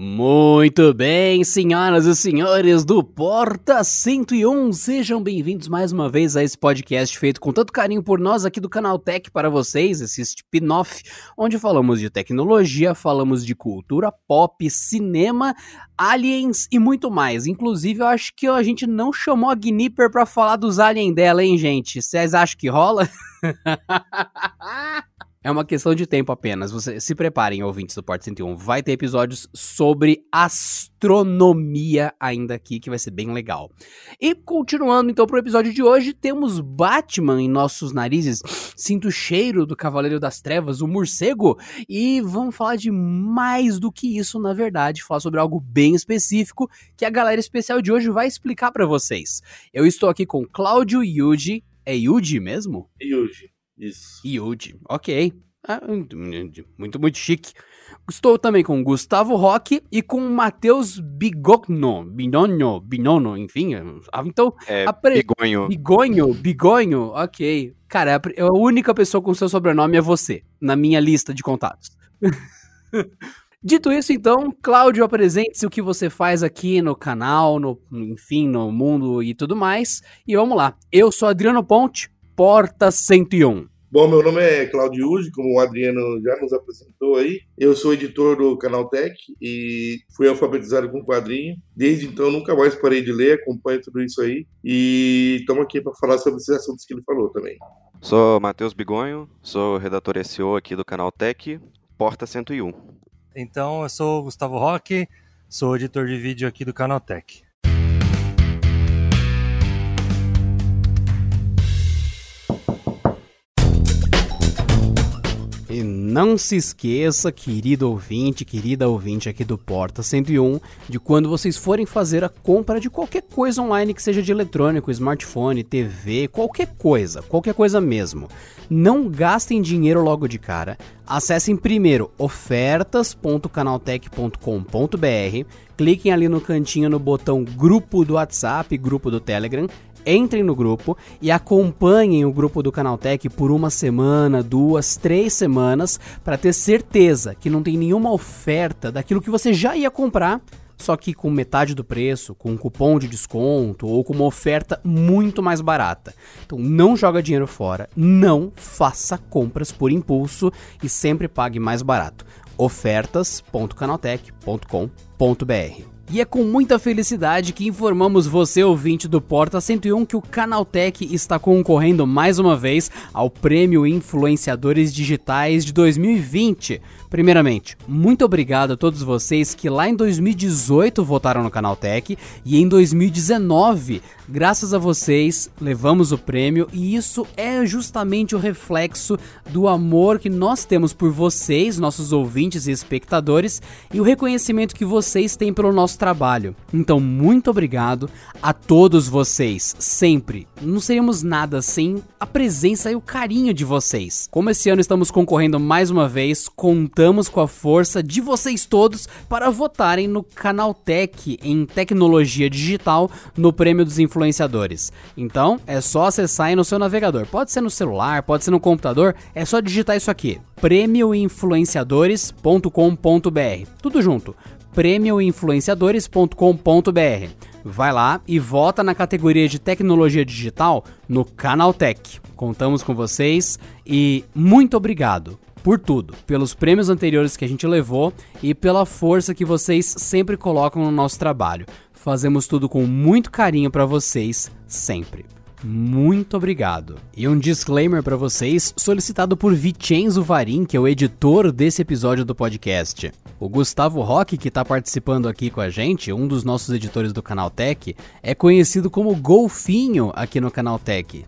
Muito bem, senhoras e senhores do Porta 101, sejam bem-vindos mais uma vez a esse podcast feito com tanto carinho por nós aqui do Canal Tech para vocês, esse spin-off, onde falamos de tecnologia, falamos de cultura pop, cinema, aliens e muito mais. Inclusive, eu acho que a gente não chamou a Gnipper para falar dos aliens dela, hein, gente? Vocês acham que rola? É uma questão de tempo apenas. Você se preparem, ouvintes do Porto 101. Vai ter episódios sobre astronomia ainda aqui, que vai ser bem legal. E continuando então pro episódio de hoje, temos Batman em nossos narizes. Sinto o cheiro do Cavaleiro das Trevas, o morcego. E vamos falar de mais do que isso, na verdade. Falar sobre algo bem específico que a galera especial de hoje vai explicar para vocês. Eu estou aqui com Cláudio Yuji. É Yuji mesmo? Yuji. Isso. Yuji, ok. Ah, muito, muito chique. Estou também com Gustavo Roque e com Matheus Bigogno, Binono, Binono, enfim. Ah, então, é, apre... Bigonho. Bigonho, Bigonho, ok. Cara, a única pessoa com seu sobrenome é você, na minha lista de contatos. Dito isso, então, Cláudio, apresente-se o que você faz aqui no canal, no, enfim, no mundo e tudo mais. E vamos lá. Eu sou Adriano Ponte, Porta 101. Bom, meu nome é Claudio Uzi, como o Adriano já nos apresentou aí. Eu sou editor do Canal Tech e fui alfabetizado com quadrinho. Desde então, nunca mais parei de ler, acompanho tudo isso aí. E estamos aqui para falar sobre esses assuntos que ele falou também. Sou Matheus Bigonho, sou redator SEO aqui do Canal Tech, Porta 101. Então, eu sou Gustavo Roque, sou editor de vídeo aqui do Canal E não se esqueça, querido ouvinte, querida ouvinte aqui do Porta 101, de quando vocês forem fazer a compra de qualquer coisa online que seja de eletrônico, smartphone, TV, qualquer coisa, qualquer coisa mesmo. Não gastem dinheiro logo de cara. Acessem primeiro ofertas.canaltech.com.br, cliquem ali no cantinho no botão grupo do WhatsApp, grupo do Telegram entrem no grupo e acompanhem o grupo do Canaltech por uma semana, duas, três semanas, para ter certeza que não tem nenhuma oferta daquilo que você já ia comprar, só que com metade do preço, com um cupom de desconto ou com uma oferta muito mais barata. Então não joga dinheiro fora, não faça compras por impulso e sempre pague mais barato. ofertas.canaltech.com.br e é com muita felicidade que informamos você, ouvinte do Porta 101, que o Canaltech está concorrendo mais uma vez ao Prêmio Influenciadores Digitais de 2020. Primeiramente, muito obrigado a todos vocês que lá em 2018 votaram no Canaltech e em 2019 Graças a vocês, levamos o prêmio e isso é justamente o reflexo do amor que nós temos por vocês, nossos ouvintes e espectadores, e o reconhecimento que vocês têm pelo nosso trabalho. Então, muito obrigado a todos vocês, sempre. Não seríamos nada sem a presença e o carinho de vocês. Como esse ano estamos concorrendo mais uma vez, contamos com a força de vocês todos para votarem no Canal Tech em tecnologia digital no Prêmio dos influenciadores. Então, é só acessar aí no seu navegador. Pode ser no celular, pode ser no computador, é só digitar isso aqui: prêmioinfluenciadores.com.br. Tudo junto. prêmioinfluenciadores.com.br. Vai lá e vota na categoria de tecnologia digital no Canaltech. Contamos com vocês e muito obrigado por tudo, pelos prêmios anteriores que a gente levou e pela força que vocês sempre colocam no nosso trabalho. Fazemos tudo com muito carinho para vocês, sempre. Muito obrigado. E um disclaimer para vocês, solicitado por Vicenzo Varim, que é o editor desse episódio do podcast. O Gustavo Roque, que está participando aqui com a gente, um dos nossos editores do Canal Tech, é conhecido como Golfinho aqui no Canal Tech.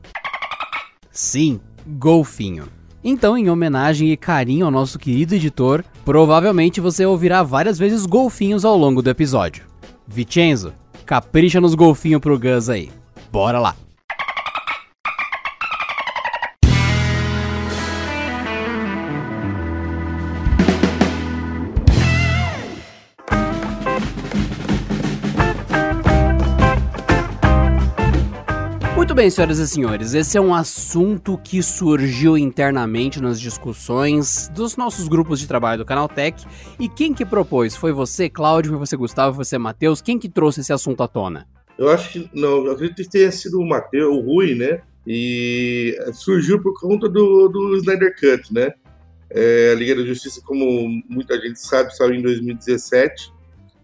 Sim, Golfinho. Então, em homenagem e carinho ao nosso querido editor, provavelmente você ouvirá várias vezes golfinhos ao longo do episódio. Vicenzo, capricha nos golfinhos pro Gus aí. Bora lá! Bem, senhoras e senhores, esse é um assunto que surgiu internamente nas discussões dos nossos grupos de trabalho do Canal Tech. E quem que propôs? Foi você, Cláudio? Foi você, Gustavo? Foi você, Matheus? Quem que trouxe esse assunto à tona? Eu acho que, não, eu acredito que tenha sido o Matheus, o Rui, né? E surgiu por conta do, do Snyder Cut, né? É, a Liga da Justiça, como muita gente sabe, saiu em 2017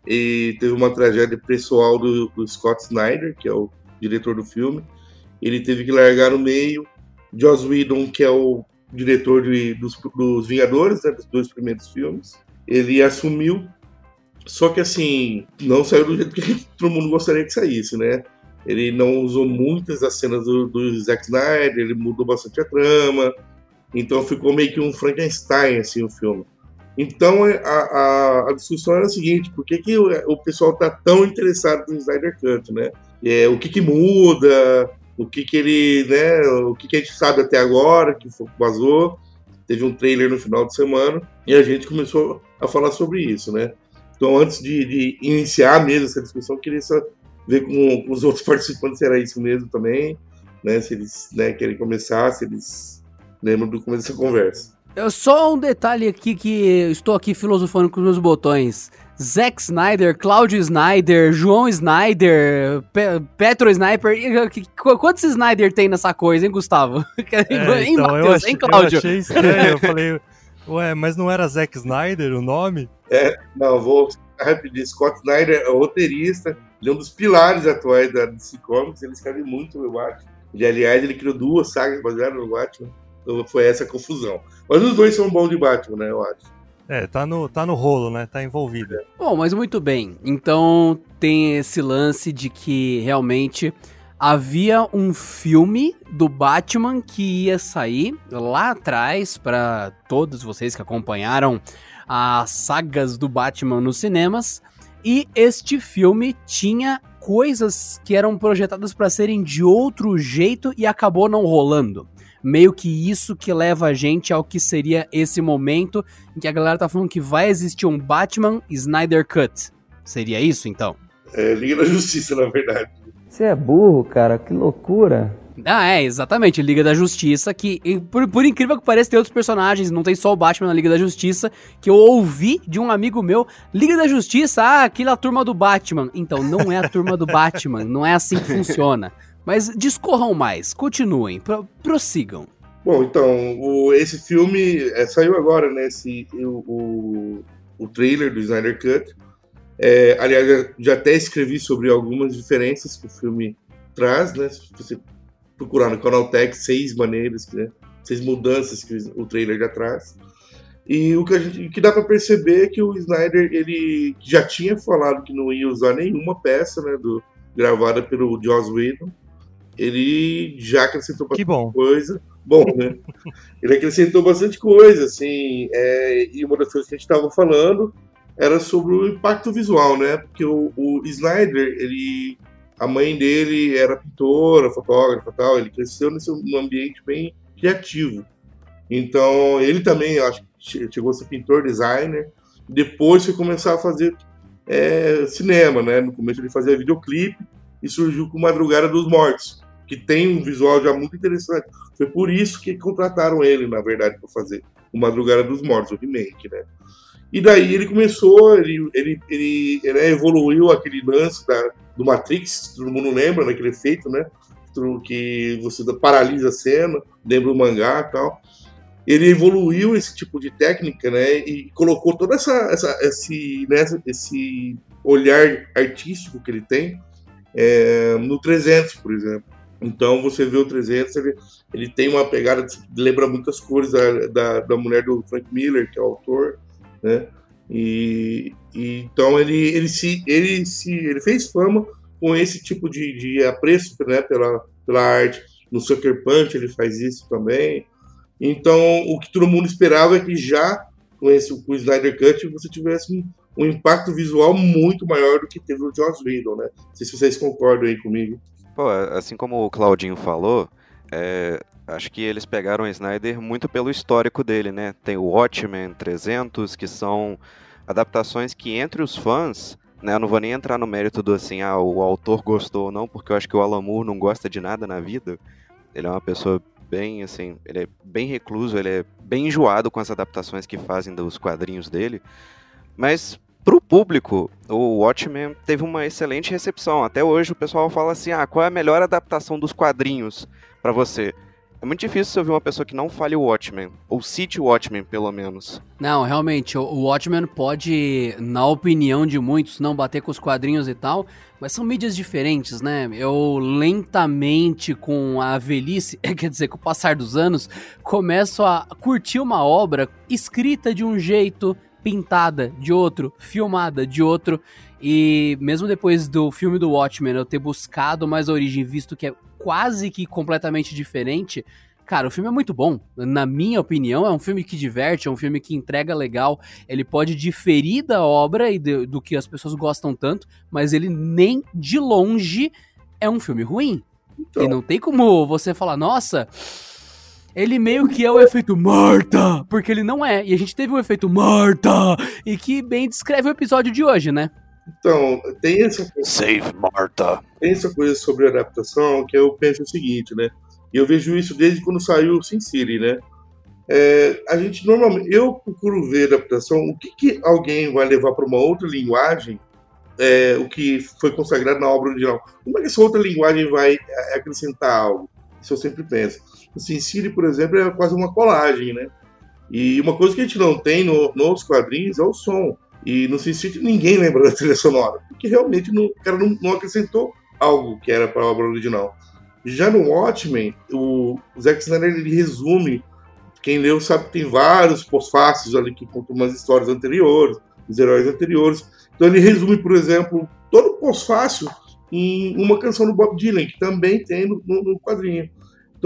e teve uma tragédia pessoal do, do Scott Snyder, que é o diretor do filme. Ele teve que largar no meio. Joss Whedon, que é o diretor de, dos, dos Vingadores, né, dos dois primeiros filmes, ele assumiu. Só que assim, não saiu do jeito que todo mundo gostaria que saísse, né? Ele não usou muitas das cenas do, do Zack Snyder, ele mudou bastante a trama, então ficou meio que um Frankenstein assim o filme. Então a, a, a discussão era a seguinte: por que, que o, o pessoal está tão interessado no Snyder Cut, né? É, o que, que muda, o que, que ele, né? O que, que a gente sabe até agora que vazou. Teve um trailer no final de semana e a gente começou a falar sobre isso, né? Então, antes de, de iniciar mesmo essa discussão, eu queria só ver com, os outros participantes se era isso mesmo também, né? Se eles né, querem começar, se eles lembram do começo dessa conversa. Eu, só um detalhe aqui que estou aqui filosofando com os meus botões. Zack Snyder, Claudio Snyder, João Snyder, Pe Petro Sniper. Quantos Snyder tem nessa coisa, hein, Gustavo? É, hein, então, Mateus, hein, Cláudio? Eu achei estranho, eu falei, ué, mas não era Zack Snyder o nome? É, não, vou rapidinho. Scott Snyder é roteirista, ele é um dos pilares atuais da DC Comics, ele escreve muito no Batman. E, aliás, ele criou duas sagas baseadas no Batman. Então foi essa a confusão. Mas os dois são bons de Batman, né, eu acho. É, tá no, tá no rolo, né? Tá envolvido. Bom, mas muito bem. Então tem esse lance de que realmente havia um filme do Batman que ia sair lá atrás para todos vocês que acompanharam as sagas do Batman nos cinemas. E este filme tinha coisas que eram projetadas para serem de outro jeito e acabou não rolando meio que isso que leva a gente ao que seria esse momento em que a galera tá falando que vai existir um Batman Snyder Cut. Seria isso então? É, Liga da Justiça, na verdade. Você é burro, cara, que loucura. Ah, é, exatamente, Liga da Justiça, que por, por, incrível que pareça tem outros personagens, não tem só o Batman na Liga da Justiça, que eu ouvi de um amigo meu, Liga da Justiça, ah, aquela turma do Batman. Então, não é a turma do Batman, não é assim que funciona. Mas discorram mais, continuem, pro, prossigam. Bom, então, o, esse filme é, saiu agora, né? Esse, o, o, o trailer do Snyder Cut. É, aliás, já, até escrevi sobre algumas diferenças que o filme traz, né? Se você procurar no canal Tech, seis maneiras, né, seis mudanças que o trailer já traz. E o que, gente, que dá para perceber é que o Snyder ele já tinha falado que não ia usar nenhuma peça né, do, gravada pelo Joss Whedon ele já acrescentou bastante bom. coisa. Bom, né? ele acrescentou bastante coisa, assim, é, e uma das coisas que a gente estava falando era sobre o impacto visual, né? Porque o, o Snyder, ele, a mãe dele era pintora, fotógrafa tal, ele cresceu nesse um ambiente bem criativo. Então, ele também, acho que chegou a ser pintor, designer, depois foi começar a fazer é, cinema, né? No começo ele fazia videoclipe e surgiu com Madrugada dos Mortos, que tem um visual já muito interessante. Foi por isso que contrataram ele, na verdade, para fazer o Madrugada dos Mortos, o remake, né? E daí ele começou, ele, ele, ele, ele evoluiu aquele lance da, do Matrix, todo mundo lembra, naquele né, efeito, né? Que você paralisa a cena, lembra o mangá e tal. Ele evoluiu esse tipo de técnica, né? E colocou todo essa, essa, esse, né, esse olhar artístico que ele tem é, no 300, por exemplo. Então você vê o 300, ele, ele tem uma pegada, lembra muitas cores da, da, da, mulher do Frank Miller, que é o autor, né? E, e, então ele, ele, se, ele, se, ele fez fama com esse tipo de, de apreço né, pela, pela arte. No Sucker Punch ele faz isso também. Então o que todo mundo esperava é que já com, esse, com o Snyder Cut você tivesse um, um impacto visual muito maior do que teve o Joss Whedon, né? Não sei se vocês concordam aí comigo. Pô, assim como o Claudinho falou, é, acho que eles pegaram o Snyder muito pelo histórico dele, né? Tem o Watchmen 300, que são adaptações que entre os fãs Né, eu não vou nem entrar no mérito do assim, ah, o autor gostou ou não, porque eu acho que o Alan Moore não gosta de nada na vida. Ele é uma pessoa bem, assim, ele é bem recluso, ele é bem enjoado com as adaptações que fazem dos quadrinhos dele. Mas pro público, o Watchmen teve uma excelente recepção. Até hoje o pessoal fala assim: "Ah, qual é a melhor adaptação dos quadrinhos para você?" É muito difícil você ouvir uma pessoa que não fale o Watchmen, ou cite o Watchmen, pelo menos. Não, realmente, o Watchmen pode, na opinião de muitos, não bater com os quadrinhos e tal, mas são mídias diferentes, né? Eu lentamente, com a velhice, quer dizer, com o passar dos anos, começo a curtir uma obra escrita de um jeito, pintada de outro, filmada de outro. E mesmo depois do filme do Watchmen eu ter buscado mais a origem, visto que é quase que completamente diferente. Cara, o filme é muito bom. Na minha opinião, é um filme que diverte, é um filme que entrega legal. Ele pode diferir da obra e do, do que as pessoas gostam tanto, mas ele nem de longe é um filme ruim. Então... E não tem como você falar, nossa, ele meio que é o efeito Marta, porque ele não é. E a gente teve o efeito Marta, e que bem descreve o episódio de hoje, né? Então, tem essa coisa. Save Martha. Tem essa coisa sobre adaptação que eu penso o seguinte, né? E eu vejo isso desde quando saiu o Sin City, né? É, a gente normalmente. Eu procuro ver adaptação, o que, que alguém vai levar para uma outra linguagem, é, o que foi consagrado na obra original. Como é que essa outra linguagem vai acrescentar algo? Isso eu sempre penso. O Sin City, por exemplo, é quase uma colagem, né? E uma coisa que a gente não tem no, nos quadrinhos é o som. E no Sin ninguém lembra da trilha sonora, porque realmente não, o cara não, não acrescentou algo que era para a obra original. Já no Watchmen, o Zack Snyder ele resume, quem leu sabe que tem vários pós-fácios ali que contam umas histórias anteriores, os heróis anteriores. Então ele resume, por exemplo, todo o pós-fácil em uma canção do Bob Dylan, que também tem no, no, no, quadrinho.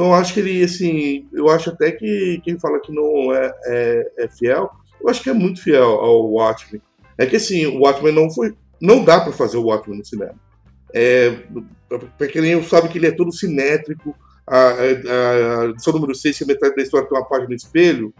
Então acho que ele, assim, eu acho até que quem fala que não é, é, é fiel, eu acho que é muito fiel ao Watchmen. É que assim, o Watchmen não foi. Não dá para fazer o Watchmen no cinema. É, para quem sabe que ele é todo simétrico. A, a, a edição número 6, que é metade da história tem uma página no espelho,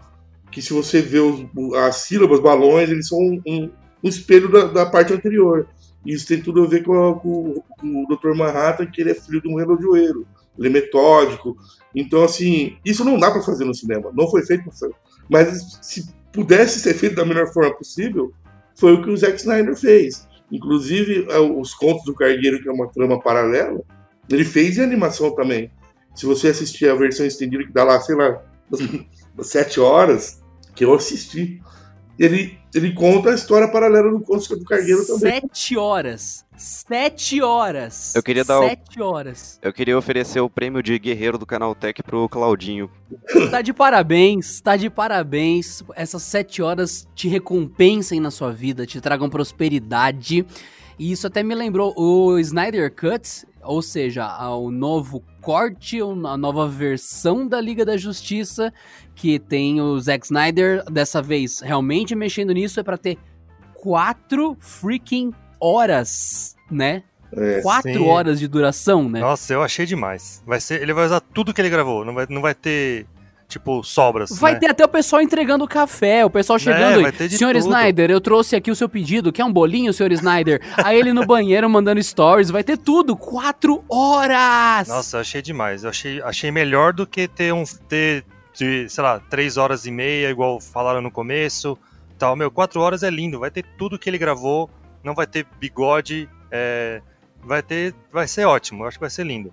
que se você vê os, as sílabas, balões, eles são um, um, um espelho da, da, parte anterior. Isso tem tudo a ver com, com, com, o Dr. Manhattan, que ele é filho de um relojoeiro. Ele é metódico. Então, assim, isso não dá para fazer no cinema. Não foi feito para fazer. Mas se pudesse ser feito da melhor forma possível, foi o que o Zack Snyder fez. Inclusive, é, os Contos do Cargueiro, que é uma trama paralela, ele fez em animação também. Se você assistir a versão estendida, que dá lá, sei lá, sete horas, que eu assisti, ele, ele conta a história paralela do Contos do Cargueiro também. Sete horas. Sete horas. Eu queria dar Sete o... horas. Eu queria oferecer o prêmio de guerreiro do Canaltech pro Claudinho. Tá de parabéns, tá de parabéns. Essas sete horas te recompensem na sua vida, te tragam prosperidade. E isso até me lembrou o Snyder Cut, ou seja, o novo corte, a nova versão da Liga da Justiça, que tem o Zack Snyder, dessa vez realmente mexendo nisso, é para ter quatro freaking horas, né? É, Quatro sim. horas de duração, né? Nossa, eu achei demais. Vai ser, ele vai usar tudo que ele gravou, não vai, não vai ter tipo sobras. Vai né? ter até o pessoal entregando café, o pessoal é, chegando é, senhor tudo. Snyder, eu trouxe aqui o seu pedido, quer um bolinho, senhor Snyder? Aí ele no banheiro mandando stories, vai ter tudo, quatro horas. Nossa, eu achei demais. Eu achei, achei melhor do que ter um ter de, sei lá, três horas e meia, igual falaram no começo. Tal, meu, quatro horas é lindo, vai ter tudo que ele gravou não vai ter bigode, é, vai ter, vai ser ótimo, acho que vai ser lindo.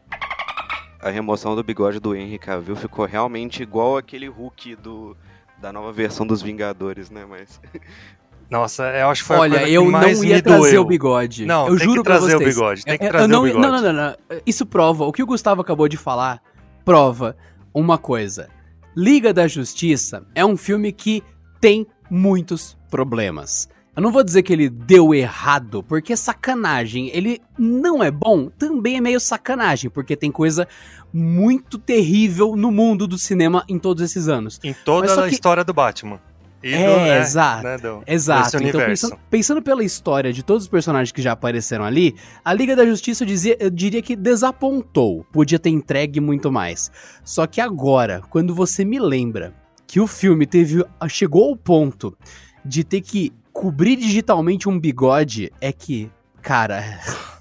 A remoção do bigode do Henry Cavill ficou realmente igual aquele Hulk do, da nova versão dos Vingadores, né? Mas Nossa, eu acho que foi Olha, a eu não ia trazer doeu. o bigode. Não, eu tem juro que trazer o bigode. Tem que é, trazer não, o bigode. Não, não, não, não. Isso prova. O que o Gustavo acabou de falar prova uma coisa. Liga da Justiça é um filme que tem muitos problemas. Eu não vou dizer que ele deu errado, porque sacanagem. Ele não é bom, também é meio sacanagem, porque tem coisa muito terrível no mundo do cinema em todos esses anos. Em toda a que... história do Batman. E é, do, né, exato. Né, do, exato. Então, pensando, pensando, pela história de todos os personagens que já apareceram ali, a Liga da Justiça eu, dizia, eu diria que desapontou. Podia ter entregue muito mais. Só que agora, quando você me lembra que o filme teve chegou ao ponto de ter que cobrir digitalmente um bigode é que, cara.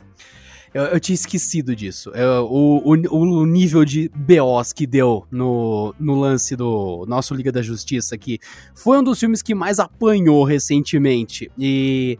Eu, eu tinha esquecido disso. Eu, o, o, o, nível de BOs que deu no, no lance do nosso Liga da Justiça aqui foi um dos filmes que mais apanhou recentemente. E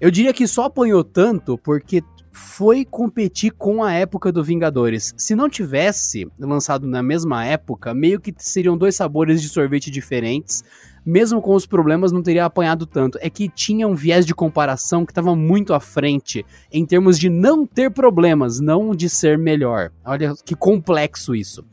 eu diria que só apanhou tanto porque foi competir com a época do Vingadores. Se não tivesse lançado na mesma época, meio que seriam dois sabores de sorvete diferentes mesmo com os problemas, não teria apanhado tanto. É que tinha um viés de comparação que estava muito à frente em termos de não ter problemas, não de ser melhor. Olha que complexo isso.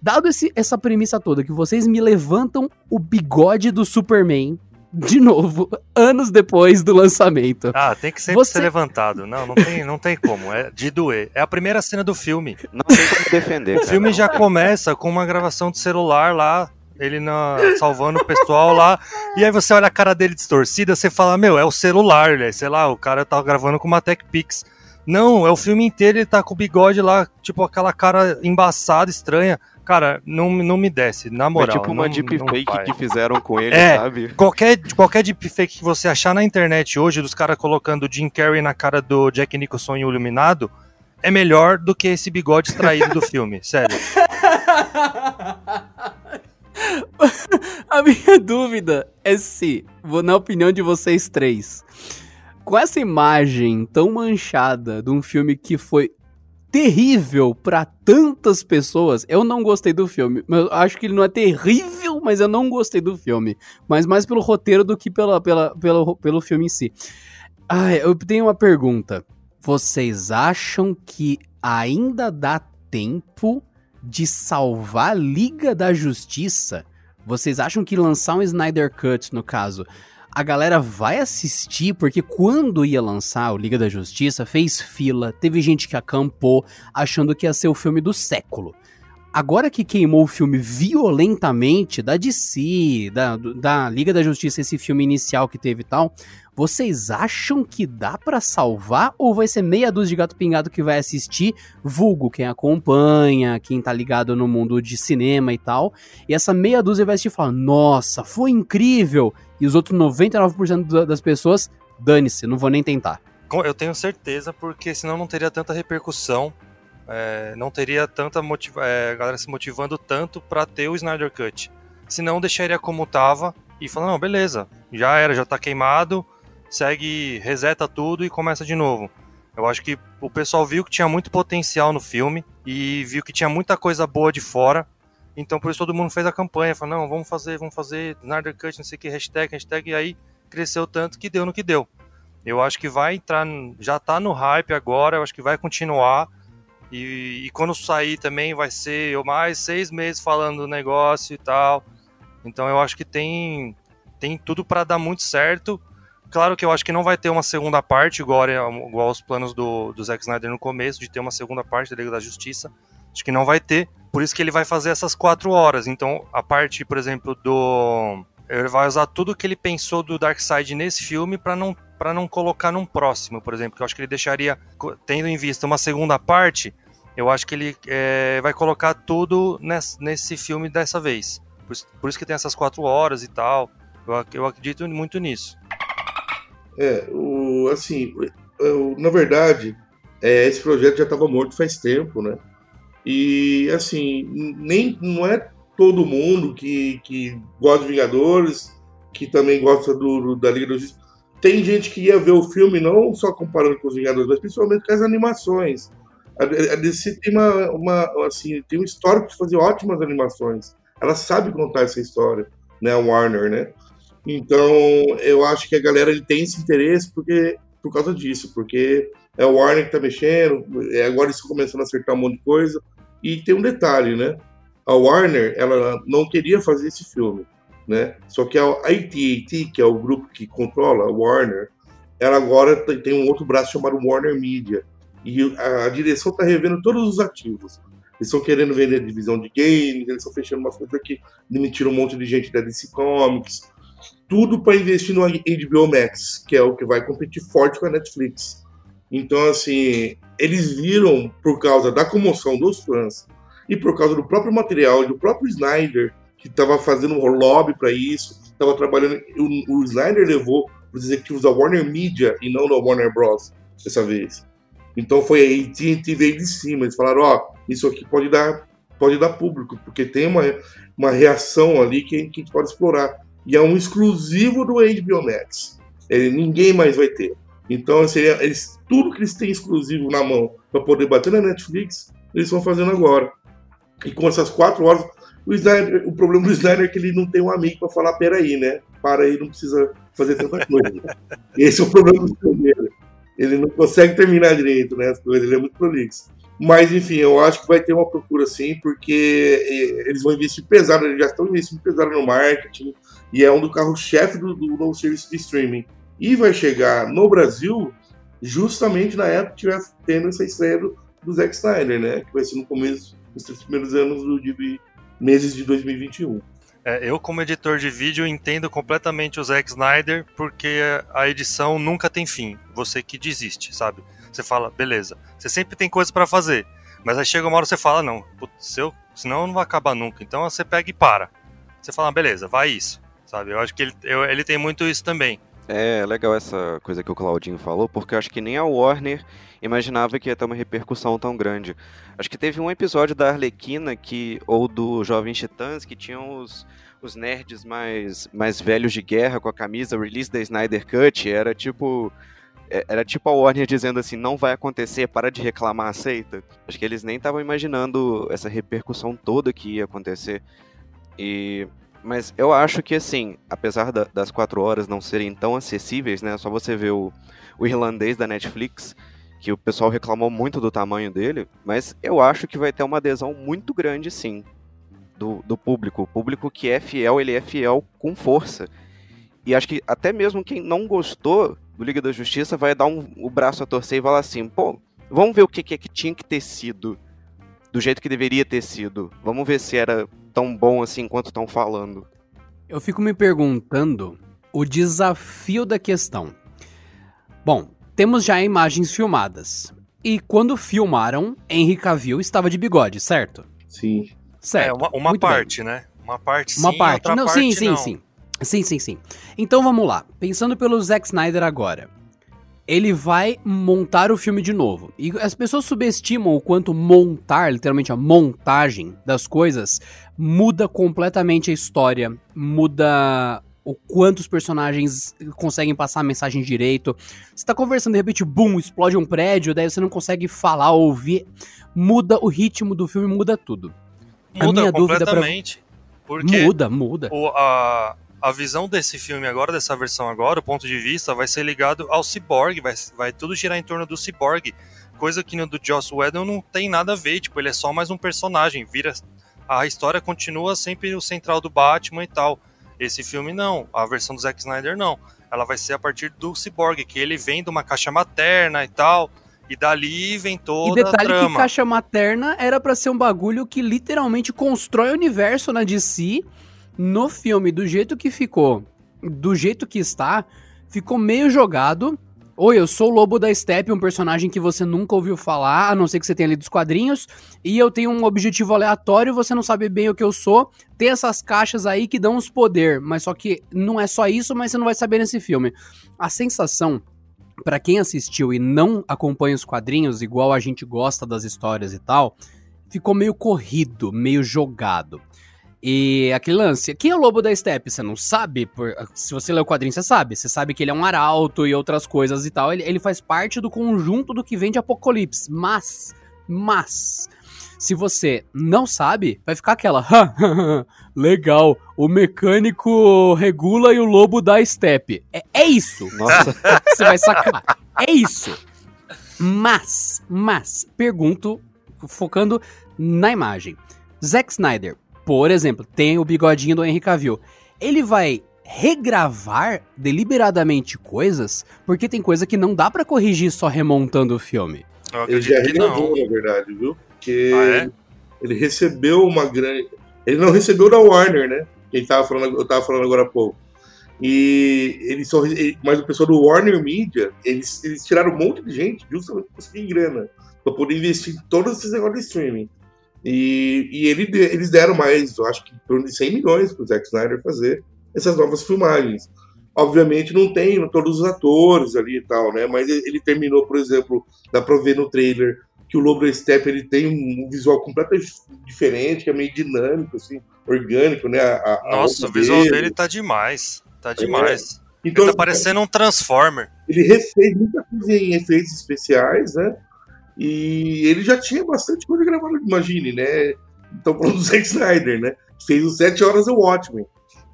Dado esse, essa premissa toda, que vocês me levantam o bigode do Superman de novo, anos depois do lançamento. Ah, tem que sempre Você... ser levantado. Não, não tem, não tem como. É de doer. É a primeira cena do filme. Não tem como defender. O filme já começa com uma gravação de celular lá ele na, salvando o pessoal lá. E aí você olha a cara dele distorcida, você fala, meu, é o celular, né? Sei lá, o cara tá gravando com uma Tech Pix. Não, é o filme inteiro, ele tá com o bigode lá, tipo aquela cara embaçada, estranha. Cara, não, não me desce, na moral. É tipo uma deepfake que fizeram com ele, é, sabe? Qualquer, qualquer deepfake que você achar na internet hoje, dos caras colocando o Jim Carrey na cara do Jack Nicholson em Iluminado, é melhor do que esse bigode extraído do filme, sério. A minha dúvida é se, na opinião de vocês três, com essa imagem tão manchada de um filme que foi terrível para tantas pessoas, eu não gostei do filme. Eu acho que ele não é terrível, mas eu não gostei do filme. Mas mais pelo roteiro do que pela, pela, pelo, pelo filme em si. Ah, eu tenho uma pergunta. Vocês acham que ainda dá tempo de salvar a Liga da Justiça, vocês acham que lançar um Snyder Cut, no caso, a galera vai assistir? Porque quando ia lançar o Liga da Justiça, fez fila, teve gente que acampou achando que ia ser o filme do século. Agora que queimou o filme violentamente da DC, da, da Liga da Justiça, esse filme inicial que teve e tal, vocês acham que dá para salvar ou vai ser meia dúzia de gato pingado que vai assistir, vulgo quem acompanha, quem tá ligado no mundo de cinema e tal, e essa meia dúzia vai assistir e falar: "Nossa, foi incrível!" E os outros 99% das pessoas, dane-se, não vou nem tentar. Eu tenho certeza, porque senão não teria tanta repercussão, é, não teria tanta motiva é, galera se motivando tanto para ter o Snyder Cut. Senão deixaria como tava e falar, não, beleza, já era, já tá queimado, segue, reseta tudo e começa de novo. Eu acho que o pessoal viu que tinha muito potencial no filme e viu que tinha muita coisa boa de fora. Então por isso todo mundo fez a campanha, falou, não, vamos fazer, vamos fazer Snyder Cut, não sei o que, hashtag, hashtag, e aí cresceu tanto que deu no que deu. Eu acho que vai entrar, já tá no hype agora, eu acho que vai continuar. E, e quando sair também vai ser mais seis meses falando do negócio e tal. Então eu acho que tem, tem tudo para dar muito certo. Claro que eu acho que não vai ter uma segunda parte, igual, igual aos planos do, do Zack Snyder no começo, de ter uma segunda parte da Liga da Justiça. Acho que não vai ter. Por isso que ele vai fazer essas quatro horas. Então, a parte, por exemplo, do. Ele vai usar tudo que ele pensou do Darkseid nesse filme para não, pra não colocar num próximo, por exemplo. Que eu acho que ele deixaria, tendo em vista uma segunda parte, eu acho que ele é, vai colocar tudo nesse, nesse filme dessa vez. Por, por, isso que tem essas quatro horas e tal. Eu, eu acredito muito nisso. É, o, assim, eu, na verdade, é, esse projeto já estava morto faz tempo, né? E, assim, nem, não é todo mundo que, que gosta de Vingadores, que também gosta do, da Liga dos Tem gente que ia ver o filme não só comparando com os Vingadores, mas principalmente com as animações. A, a DC tem uma, uma, assim, tem um histórico de fazer ótimas animações. Ela sabe contar essa história, né? A Warner, né? Então, eu acho que a galera tem esse interesse porque, por causa disso, porque é o Warner que tá mexendo, é, agora estão começando a acertar um monte de coisa. E tem um detalhe, né? A Warner, ela não queria fazer esse filme, né? Só que a AT&T, que é o grupo que controla a Warner, ela agora tem um outro braço chamado Warner Media. E a direção está revendo todos os ativos. Eles estão querendo vender divisão de games, eles estão fechando uma coisa que demitiram um monte de gente da DC Comics, tudo para investir no HBO Max, que é o que vai competir forte com a Netflix. Então, assim, eles viram, por causa da comoção dos fãs e por causa do próprio material, do próprio Snyder, que estava fazendo um lobby para isso, estava trabalhando. O, o, Snyder levou os executivos da Warner Media e não da Warner Bros. dessa vez. Então foi a AT&T veio de cima, eles falaram, ó, oh, isso aqui pode dar, pode dar público, porque tem uma, uma reação ali que, que a gente pode explorar. E é um exclusivo do HBO Max. Ele, ninguém mais vai ter. Então, seria, assim, eles, tudo que eles têm exclusivo na mão para poder bater na Netflix, eles estão fazendo agora. E com essas quatro horas, o, Snyder, o problema do Snyder é que ele não tem um amigo para falar, peraí, né? Para aí, não precisa fazer tanta coisa. Esse é o problema do Snyder. Ele não consegue terminar direito, né? As coisas, ele é muito prolixo. Mas, enfim, eu acho que vai ter uma procura sim, porque eh, eles vão investir pesado, eles já estão investindo pesado no marketing, e é um do carro-chefe do, do novo serviço de streaming. E vai chegar no Brasil justamente na época que estiver tendo essa estreia do, do Zack Snyder, né? Que vai ser no começo dos três primeiros anos do, de, meses de 2021. É, eu, como editor de vídeo, entendo completamente o Zack Snyder, porque a edição nunca tem fim. Você que desiste, sabe? Você fala, beleza, você sempre tem coisa para fazer. Mas aí chega uma hora você fala, não, putz, eu, senão não vai acabar nunca. Então você pega e para. Você fala, beleza, vai isso. Sabe? Eu acho que ele, eu, ele tem muito isso também. É legal essa coisa que o Claudinho falou, porque eu acho que nem a Warner imaginava que ia ter uma repercussão tão grande. Acho que teve um episódio da Arlequina que, ou do Jovem Titãs que tinham os, os nerds mais, mais velhos de guerra com a camisa release da Snyder Cut. Era tipo. É, era tipo a Warner dizendo assim: não vai acontecer, para de reclamar, aceita. Acho que eles nem estavam imaginando essa repercussão toda que ia acontecer. E mas eu acho que, assim, apesar da, das quatro horas não serem tão acessíveis, né? Só você ver o, o irlandês da Netflix, que o pessoal reclamou muito do tamanho dele, mas eu acho que vai ter uma adesão muito grande, sim, do, do público. O público que é fiel, ele é fiel com força. E acho que até mesmo quem não gostou do Liga da Justiça vai dar um, o braço a torcer e falar assim, pô, vamos ver o que, que, é que tinha que ter sido do jeito que deveria ter sido. Vamos ver se era tão bom assim quanto estão falando. Eu fico me perguntando o desafio da questão. Bom, temos já imagens filmadas. E quando filmaram, Henry Cavill estava de bigode, certo? Sim. Certo. É, uma, uma parte, bem. né? Uma parte sim, uma parte. não, parte sim, sim, não. sim. Sim, sim, sim. Então vamos lá. Pensando pelo Zack Snyder agora ele vai montar o filme de novo. E as pessoas subestimam o quanto montar, literalmente a montagem das coisas, muda completamente a história, muda o quanto os personagens conseguem passar a mensagem direito. Você tá conversando, de repente, bum, explode um prédio, daí você não consegue falar, ouvir. Muda o ritmo do filme, muda tudo. Muda a minha completamente. Dúvida pra... Porque muda, muda. O, a, a visão desse filme agora, dessa versão agora, o ponto de vista, vai ser ligado ao Cyborg, vai, vai tudo girar em torno do Cyborg, coisa que no do Joss Whedon não tem nada a ver, tipo, ele é só mais um personagem, vira a história continua sempre o central do Batman e tal. Esse filme não, a versão do Zack Snyder não. Ela vai ser a partir do Cyborg, que ele vem de uma caixa materna e tal. E dali vem toda e detalhe a trama. que caixa materna era para ser um bagulho que literalmente constrói o universo na DC no filme, do jeito que ficou, do jeito que está, ficou meio jogado. Oi, eu sou o Lobo da Steppe, um personagem que você nunca ouviu falar, a não ser que você tenha lido os quadrinhos, e eu tenho um objetivo aleatório, você não sabe bem o que eu sou. Tem essas caixas aí que dão os poder, mas só que não é só isso, mas você não vai saber nesse filme. A sensação para quem assistiu e não acompanha os quadrinhos, igual a gente gosta das histórias e tal, ficou meio corrido, meio jogado. E aquele lance, quem é o lobo da steppe? Você não sabe? Por, se você lê o quadrinho, você sabe. Você sabe que ele é um arauto e outras coisas e tal. Ele, ele faz parte do conjunto do que vem de Apocalipse. Mas, mas, se você não sabe, vai ficar aquela. Legal, o mecânico regula e o lobo da steppe. É, é isso. Nossa. você vai sacar. É isso. Mas, mas, pergunto, focando na imagem. Zack Snyder por exemplo, tem o bigodinho do Henry Cavill. Ele vai regravar deliberadamente coisas, porque tem coisa que não dá para corrigir só remontando o filme. Eu ele já regravou, na verdade, viu? Porque ah, é? ele recebeu uma grande. Ele não recebeu da Warner, né? Quem tava falando, eu tava falando agora há pouco. E ele só. Mas o pessoal do Warner Media, eles, eles tiraram um monte de gente justamente para conseguir grana. Pra poder investir em todos esses negócios de streaming. E, e ele, eles deram mais, eu acho que em torno de 100 milhões para o Zack Snyder fazer essas novas filmagens. Obviamente não tem todos os atores ali e tal, né? Mas ele, terminou, por exemplo, dá pra ver no trailer que o Lobo da Steppe ele tem um visual completamente diferente, que é meio dinâmico, assim, orgânico, né? A, a Nossa, o visual dele. dele tá demais. Tá demais. É. Então, ele tá parecendo um Transformer. Ele refez muita coisa em efeitos especiais, né? E ele já tinha bastante coisa gravada, imagine, né? Então, falando do Zack Snyder, né? Fez os 7 horas do Watchmen.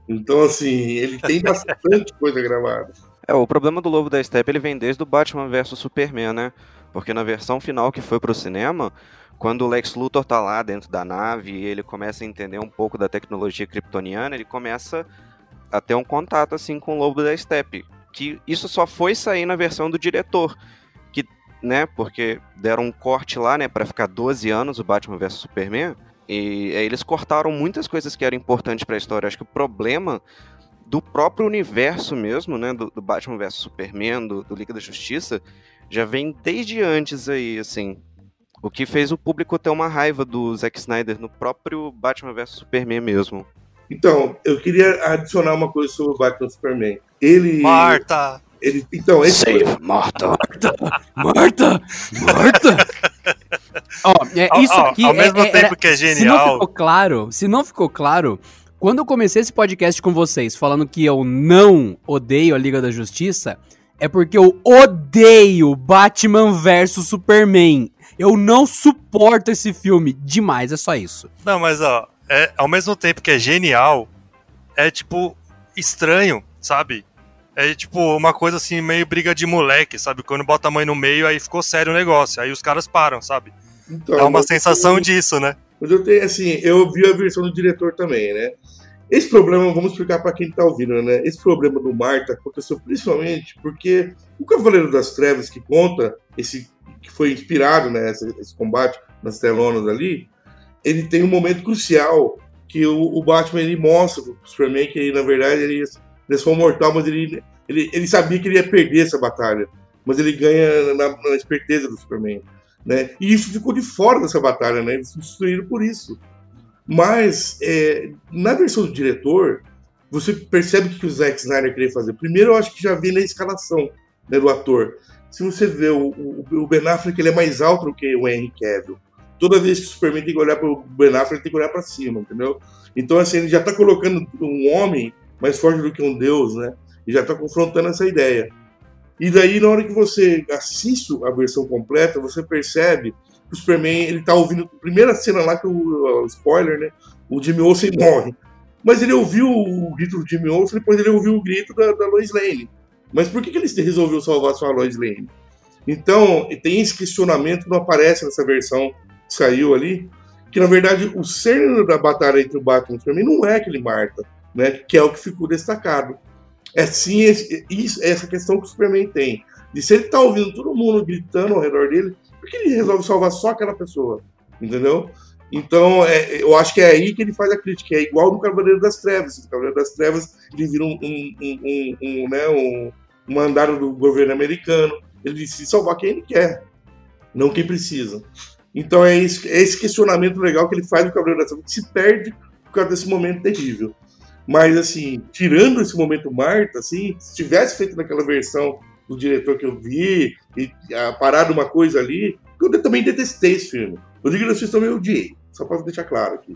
Então, assim, ele tem bastante coisa gravada. É, o problema do Lobo da Steppe ele vem desde o Batman vs Superman, né? Porque na versão final que foi pro cinema, quando o Lex Luthor tá lá dentro da nave e ele começa a entender um pouco da tecnologia kryptoniana, ele começa a ter um contato assim com o Lobo da Steppe. Que isso só foi sair na versão do diretor. Né, porque deram um corte lá, né, para ficar 12 anos o Batman vs Superman. E aí eles cortaram muitas coisas que eram importantes para a história. Acho que o problema do próprio universo mesmo, né, do, do Batman vs Superman, do, do Liga da Justiça, já vem desde antes aí, assim. O que fez o público ter uma raiva do Zack Snyder no próprio Batman vs Superman mesmo. Então, eu queria adicionar uma coisa sobre o Batman Superman. Ele. Marta! Ele, então, esse Save Marta! Marta! Marta! Marta! Ó, é, isso aqui. Ao, ao mesmo é, tempo que é genial. Se não ficou claro, se não ficou claro, quando eu comecei esse podcast com vocês falando que eu não odeio a Liga da Justiça, é porque eu odeio Batman vs Superman. Eu não suporto esse filme demais, é só isso. Não, mas ó, é, ao mesmo tempo que é genial, é tipo estranho, sabe? É tipo uma coisa assim, meio briga de moleque, sabe? Quando bota a mãe no meio, aí ficou sério o negócio. Aí os caras param, sabe? Então, Dá uma sensação disso, né? Mas eu tenho, assim, eu vi a versão do diretor também, né? Esse problema, vamos explicar para quem tá ouvindo, né? Esse problema do Marta aconteceu principalmente porque o Cavaleiro das Trevas, que conta esse que foi inspirado, né, esse, esse combate nas telonas ali, ele tem um momento crucial que o, o Batman ele mostra pro Superman que na verdade ele, um mortal, mas ele, ele, ele sabia que ele ia perder essa batalha, mas ele ganha na, na esperteza do Superman. Né? E isso ficou de fora dessa batalha, né? Eles substituíram por isso. Mas é, na versão do diretor, você percebe o que o Zack Snyder queria fazer. Primeiro, eu acho que já vem na escalação né, do ator. Se você vê o, o, o Ben Affleck, ele é mais alto do que o Henry Cavill toda vez que o Superman tem que olhar para o Ben Affleck, ele tem que olhar para cima, entendeu? Então, assim, ele já está colocando um homem mais forte do que um deus, né? E já está confrontando essa ideia. E daí, na hora que você assiste a versão completa, você percebe que o Superman, ele tá ouvindo a primeira cena lá que o, spoiler, né? O Jimmy Olsen morre. Mas ele ouviu o grito do Jimmy Olsen, depois ele ouviu o grito da, da Lois Lane. Mas por que, que ele resolveu salvar sua Lois Lane? Então, tem esse questionamento que não aparece nessa versão saiu ali, que na verdade o cerne da batalha entre o Batman e o Superman não é aquele Marta, né, que é o que ficou destacado. É sim esse, isso, essa questão que o Superman tem. De se ele tá ouvindo todo mundo gritando ao redor dele, por que ele resolve salvar só aquela pessoa? Entendeu? Então, é, eu acho que é aí que ele faz a crítica. É igual no Cavaleiro das Trevas. No Cavaleiro das Trevas, ele vira um, um, um, um né, mandado do governo americano. Ele decide salvar quem ele quer, não quem precisa. Então é esse, é esse questionamento legal que ele faz no Cavaleiro da Trevas, que se perde por causa desse momento terrível. Mas, assim, tirando esse momento Marta, assim, se tivesse feito naquela versão do diretor que eu vi, e a, parado uma coisa ali, eu também detestei esse filme. Eu digo que vocês também odiei, só para deixar claro aqui.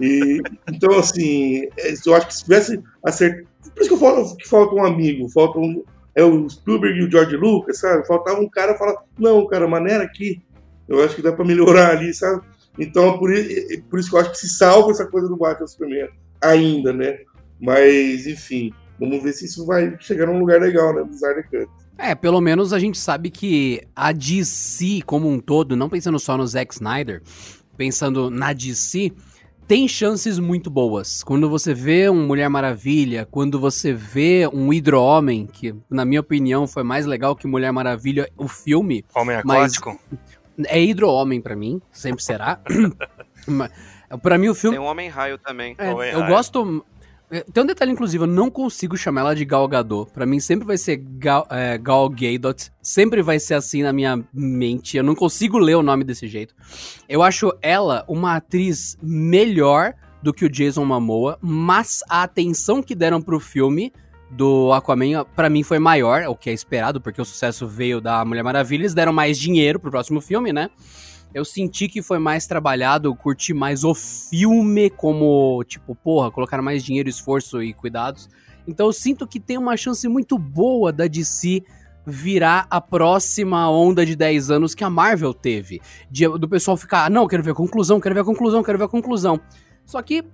E, então, assim, é, eu acho que se tivesse acertado. Por isso que, eu falo, que falta um amigo, falta um. É o Spielberg e o George Lucas, sabe? Faltava um cara falar, não, cara, maneira aqui, eu acho que dá para melhorar ali, sabe? Então, por, por, isso que eu acho que se salva essa coisa do Batman Superman ainda, né? Mas, enfim, vamos ver se isso vai chegar num lugar legal, né? Do Snyder Cut. É, pelo menos a gente sabe que a DC como um todo, não pensando só no Zack Snyder, pensando na DC, tem chances muito boas. Quando você vê um Mulher Maravilha, quando você vê um Hidro-Homem, que na minha opinião foi mais legal que Mulher Maravilha, o filme. Homem Aquático. Mas é hidro-homem pra mim, sempre será. para mim o filme... Tem um Homem-Raio também. É, Homem eu gosto... É, tem um detalhe, inclusive, eu não consigo chamar ela de Gal Gadot. Pra mim sempre vai ser Gal, é, Gal Gadot. Sempre vai ser assim na minha mente. Eu não consigo ler o nome desse jeito. Eu acho ela uma atriz melhor do que o Jason Momoa, mas a atenção que deram pro filme do Aquaman, para mim, foi maior, o que é esperado, porque o sucesso veio da Mulher Maravilha. Eles deram mais dinheiro pro próximo filme, né? Eu senti que foi mais trabalhado, eu curti mais o filme, como, tipo, porra, colocaram mais dinheiro, esforço e cuidados. Então eu sinto que tem uma chance muito boa da DC virar a próxima onda de 10 anos que a Marvel teve. De, do pessoal ficar, ah, não, quero ver a conclusão, quero ver a conclusão, quero ver a conclusão. Só que,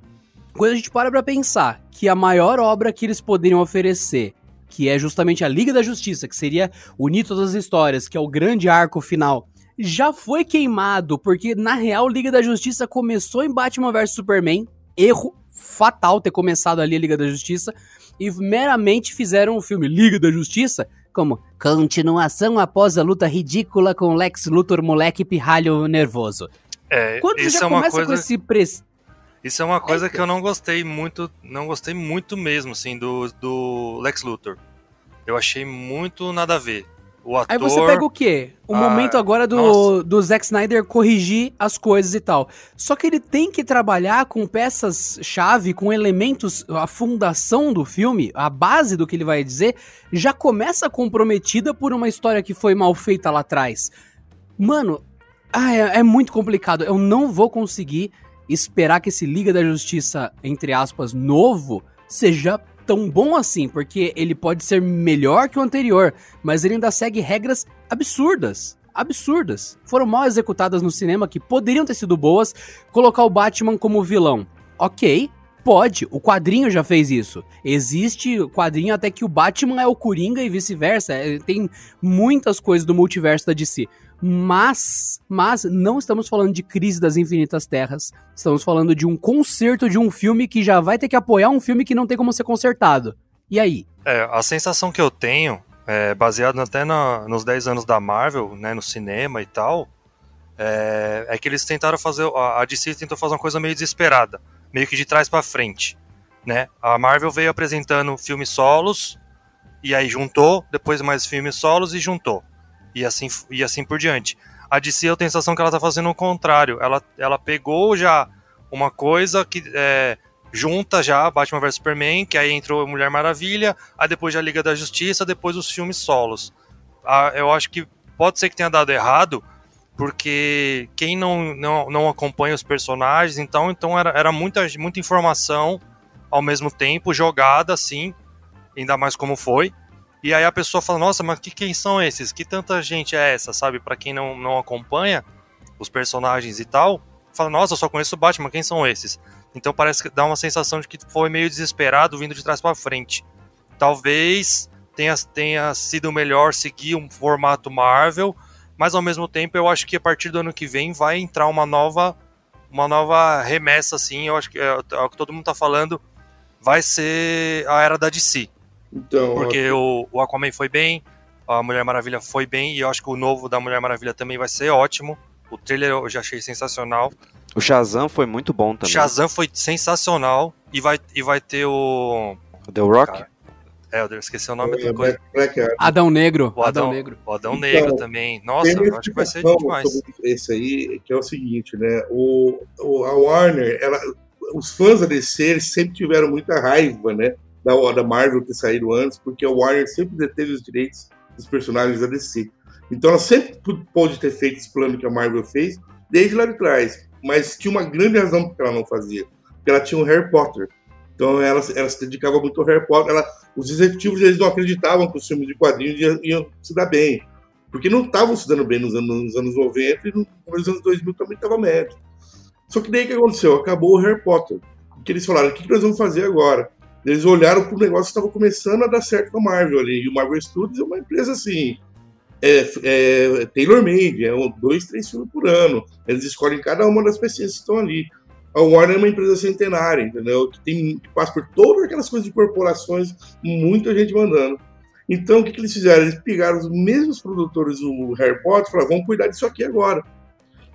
quando a gente para pra pensar que a maior obra que eles poderiam oferecer, que é justamente a Liga da Justiça, que seria unir todas as histórias, que é o grande arco final, já foi queimado, porque na real Liga da Justiça começou em Batman vs Superman, erro fatal ter começado ali a Liga da Justiça, e meramente fizeram o filme Liga da Justiça como continuação após a luta ridícula com Lex Luthor moleque pirralho nervoso. É, Quando você isso já é uma começa coisa... com esse preço. Isso é uma coisa que eu não gostei muito, não gostei muito mesmo, assim, do, do Lex Luthor. Eu achei muito nada a ver. O ator... Aí você pega o quê? O Ah, momento agora do, nossa. do Zack Snyder corrigir as coisas e tal. Só que ele tem que trabalhar com peças-chave, com elementos, a fundação do filme, a base do que ele vai dizer, já começa comprometida por uma história que foi mal feita lá atrás. Mano, ah, é, é muito complicado. Eu não vou conseguir esperar que esse Liga da Justiça, entre aspas, novo, seja tão bom assim, porque ele pode ser melhor que o anterior, mas ele ainda segue regras absurdas. Absurdas. Foram mal executadas no cinema que poderiam ter sido boas. Colocar o Batman como vilão. Ok, pode. O quadrinho já fez isso. Existe quadrinho até que o Batman é o Coringa e vice-versa. É, Tem muitas coisas do multiverso da DC. Mas, mas não estamos falando de crise das infinitas terras. Estamos falando de um concerto de um filme que já vai ter que apoiar um filme que não tem como ser consertado. E aí? É, a sensação que eu tenho, é, baseado até na- nos 10 anos da Marvel, né, no cinema e tal, é, é que eles tentaram fazer. A, DC tentou fazer uma coisa meio desesperada, meio que de trás pra frente. Né? A Marvel veio apresentando filmes solos, e aí juntou, depois mais filmes solos e juntou. E assim, e assim por diante. A DC eu tenho a sensação que ela tá fazendo o contrário. Ela, ela pegou já uma coisa que. É, junta já Batman vs Superman, que aí entrou Mulher Maravilha, aí depois já Liga da Justiça, depois os filmes solos. Ah, eu acho que pode ser que tenha dado errado, porque quem não, não, não acompanha os personagens, então, então era, era muita, muita informação ao mesmo tempo, jogada assim, ainda mais como foi. E aí a pessoa fala, nossa, mas que, quem são esses? Que tanta gente é essa, sabe? Pra quem não, não acompanha os personagens e tal, fala, nossa, eu só conheço o Batman, quem são esses? Então parece que dá uma sensação de que foi meio desesperado vindo de trás para frente. Talvez tenha, tenha sido melhor seguir um formato Marvel, mas ao mesmo tempo eu acho que a partir do ano que vem vai entrar uma nova uma nova remessa assim, eu acho que é, é o que todo mundo tá falando, vai ser a era da DC. Então, Porque o, o Aquaman foi bem, a Mulher Maravilha foi bem, e eu acho que o novo da Mulher Maravilha também vai ser ótimo. O trailer eu já achei sensacional. O Shazam foi muito bom também. Shazam foi sensacional. E vai, e vai ter o. O The Rock? Cara, É, eu esqueci o nome é, da coisa. Black, Black Adam. Adão Negro. O Adão, Adão Negro. o Adão Então, Negro também. Nossa, eu acho que vai ser demais. Esse aí, que é o seguinte, né? O, o- a Warner, ela, os fãs da DC eles sempre tiveram muita raiva, né? Da, da Marvel ter saído antes, porque a Warner sempre deteve os direitos dos personagens da DC. Então ela sempre pôde ter feito esse plano que a Marvel fez, desde lá de trás. Mas tinha uma grande razão porque ela não fazia. Porque ela tinha o Harry Potter. Então ela, ela se dedicava muito ao Harry Potter. Ela, os executivos eles não acreditavam que os filmes de quadrinhos iam, iam se dar bem. Porque não estavam se dando bem nos anos, nos anos 90 e no- nos anos 2000 também estava médio. Só que daí o que aconteceu? Acabou o Harry Potter. O que eles falaram? O que nós vamos fazer agora? Eles olharam para o negócio que estava começando a dar certo com a Marvel ali. E o Marvel Studios é uma empresa assim. É, é tailor-made, é um, dois, três filmes por ano. Eles escolhem cada uma das pessoas que estão ali. A Warner é uma empresa centenária, entendeu? Que, tem, que passa por todas aquelas coisas de corporações, muita gente mandando. Então, o que, que eles fizeram? Eles pegaram os mesmos produtores do Harry Potter e falaram: vamos cuidar disso aqui agora.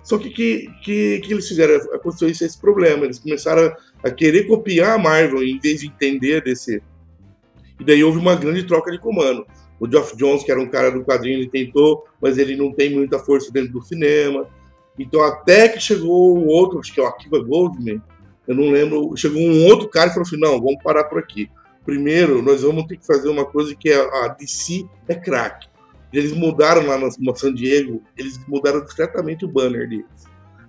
Só que que, que, que eles fizeram? Aconteceu esse, esse problema. Eles começaram a, querer copiar a Marvel em vez de entender desse. E daí houve uma grande troca de comando. O Geoff Jones, que era um cara do quadrinho, ele tentou, mas ele não tem muita força dentro do cinema. Então, até que chegou o outro, acho que é o Akiva Goldman, eu não lembro, chegou um outro cara e falou assim: não, vamos parar por aqui. primeiro nós vamos ter que fazer uma coisa que é a DC é craque. Eles mudaram lá na, na San Diego, eles mudaram discretamente o banner deles.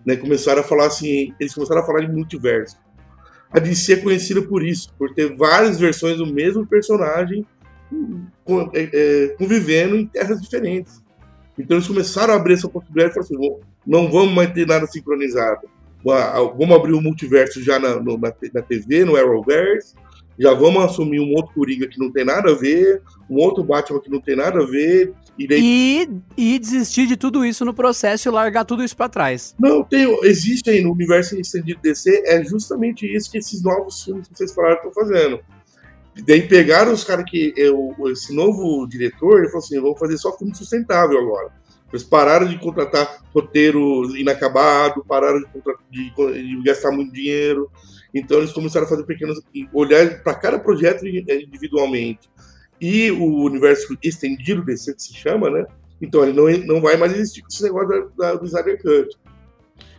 Né? Começaram a falar assim, eles começaram a falar de multiverso. A DC é conhecida por isso, por ter várias versões do mesmo personagem é, é, convivendo em terras diferentes. Então eles começaram a abrir essa possibilidade e falaram assim: não vamos mais ter nada sincronizado. Vamos abrir o multiverso já na, no, na, na TV, no Arrowverse. Já vamos assumir um outro Coringa que não tem nada a ver, um outro Batman que não tem nada a ver. E, daí... e, e desistir de tudo isso no processo e largar tudo isso para trás. Não, tem, existe aí no universo estendido DC, é justamente isso que esses novos filmes que vocês falaram estão fazendo. Daí pegaram os caras que. Eu, esse novo diretor, ele falou assim: vamos fazer só filme sustentável agora. Eles pararam de contratar roteiro inacabado, pararam de, de, de gastar muito dinheiro. Então eles começaram a fazer pequenos. olhar para cada projeto individualmente. E o universo estendido desse que se chama, né? Então ele não, não vai mais existir com esse negócio da, da, do Snyder Cut.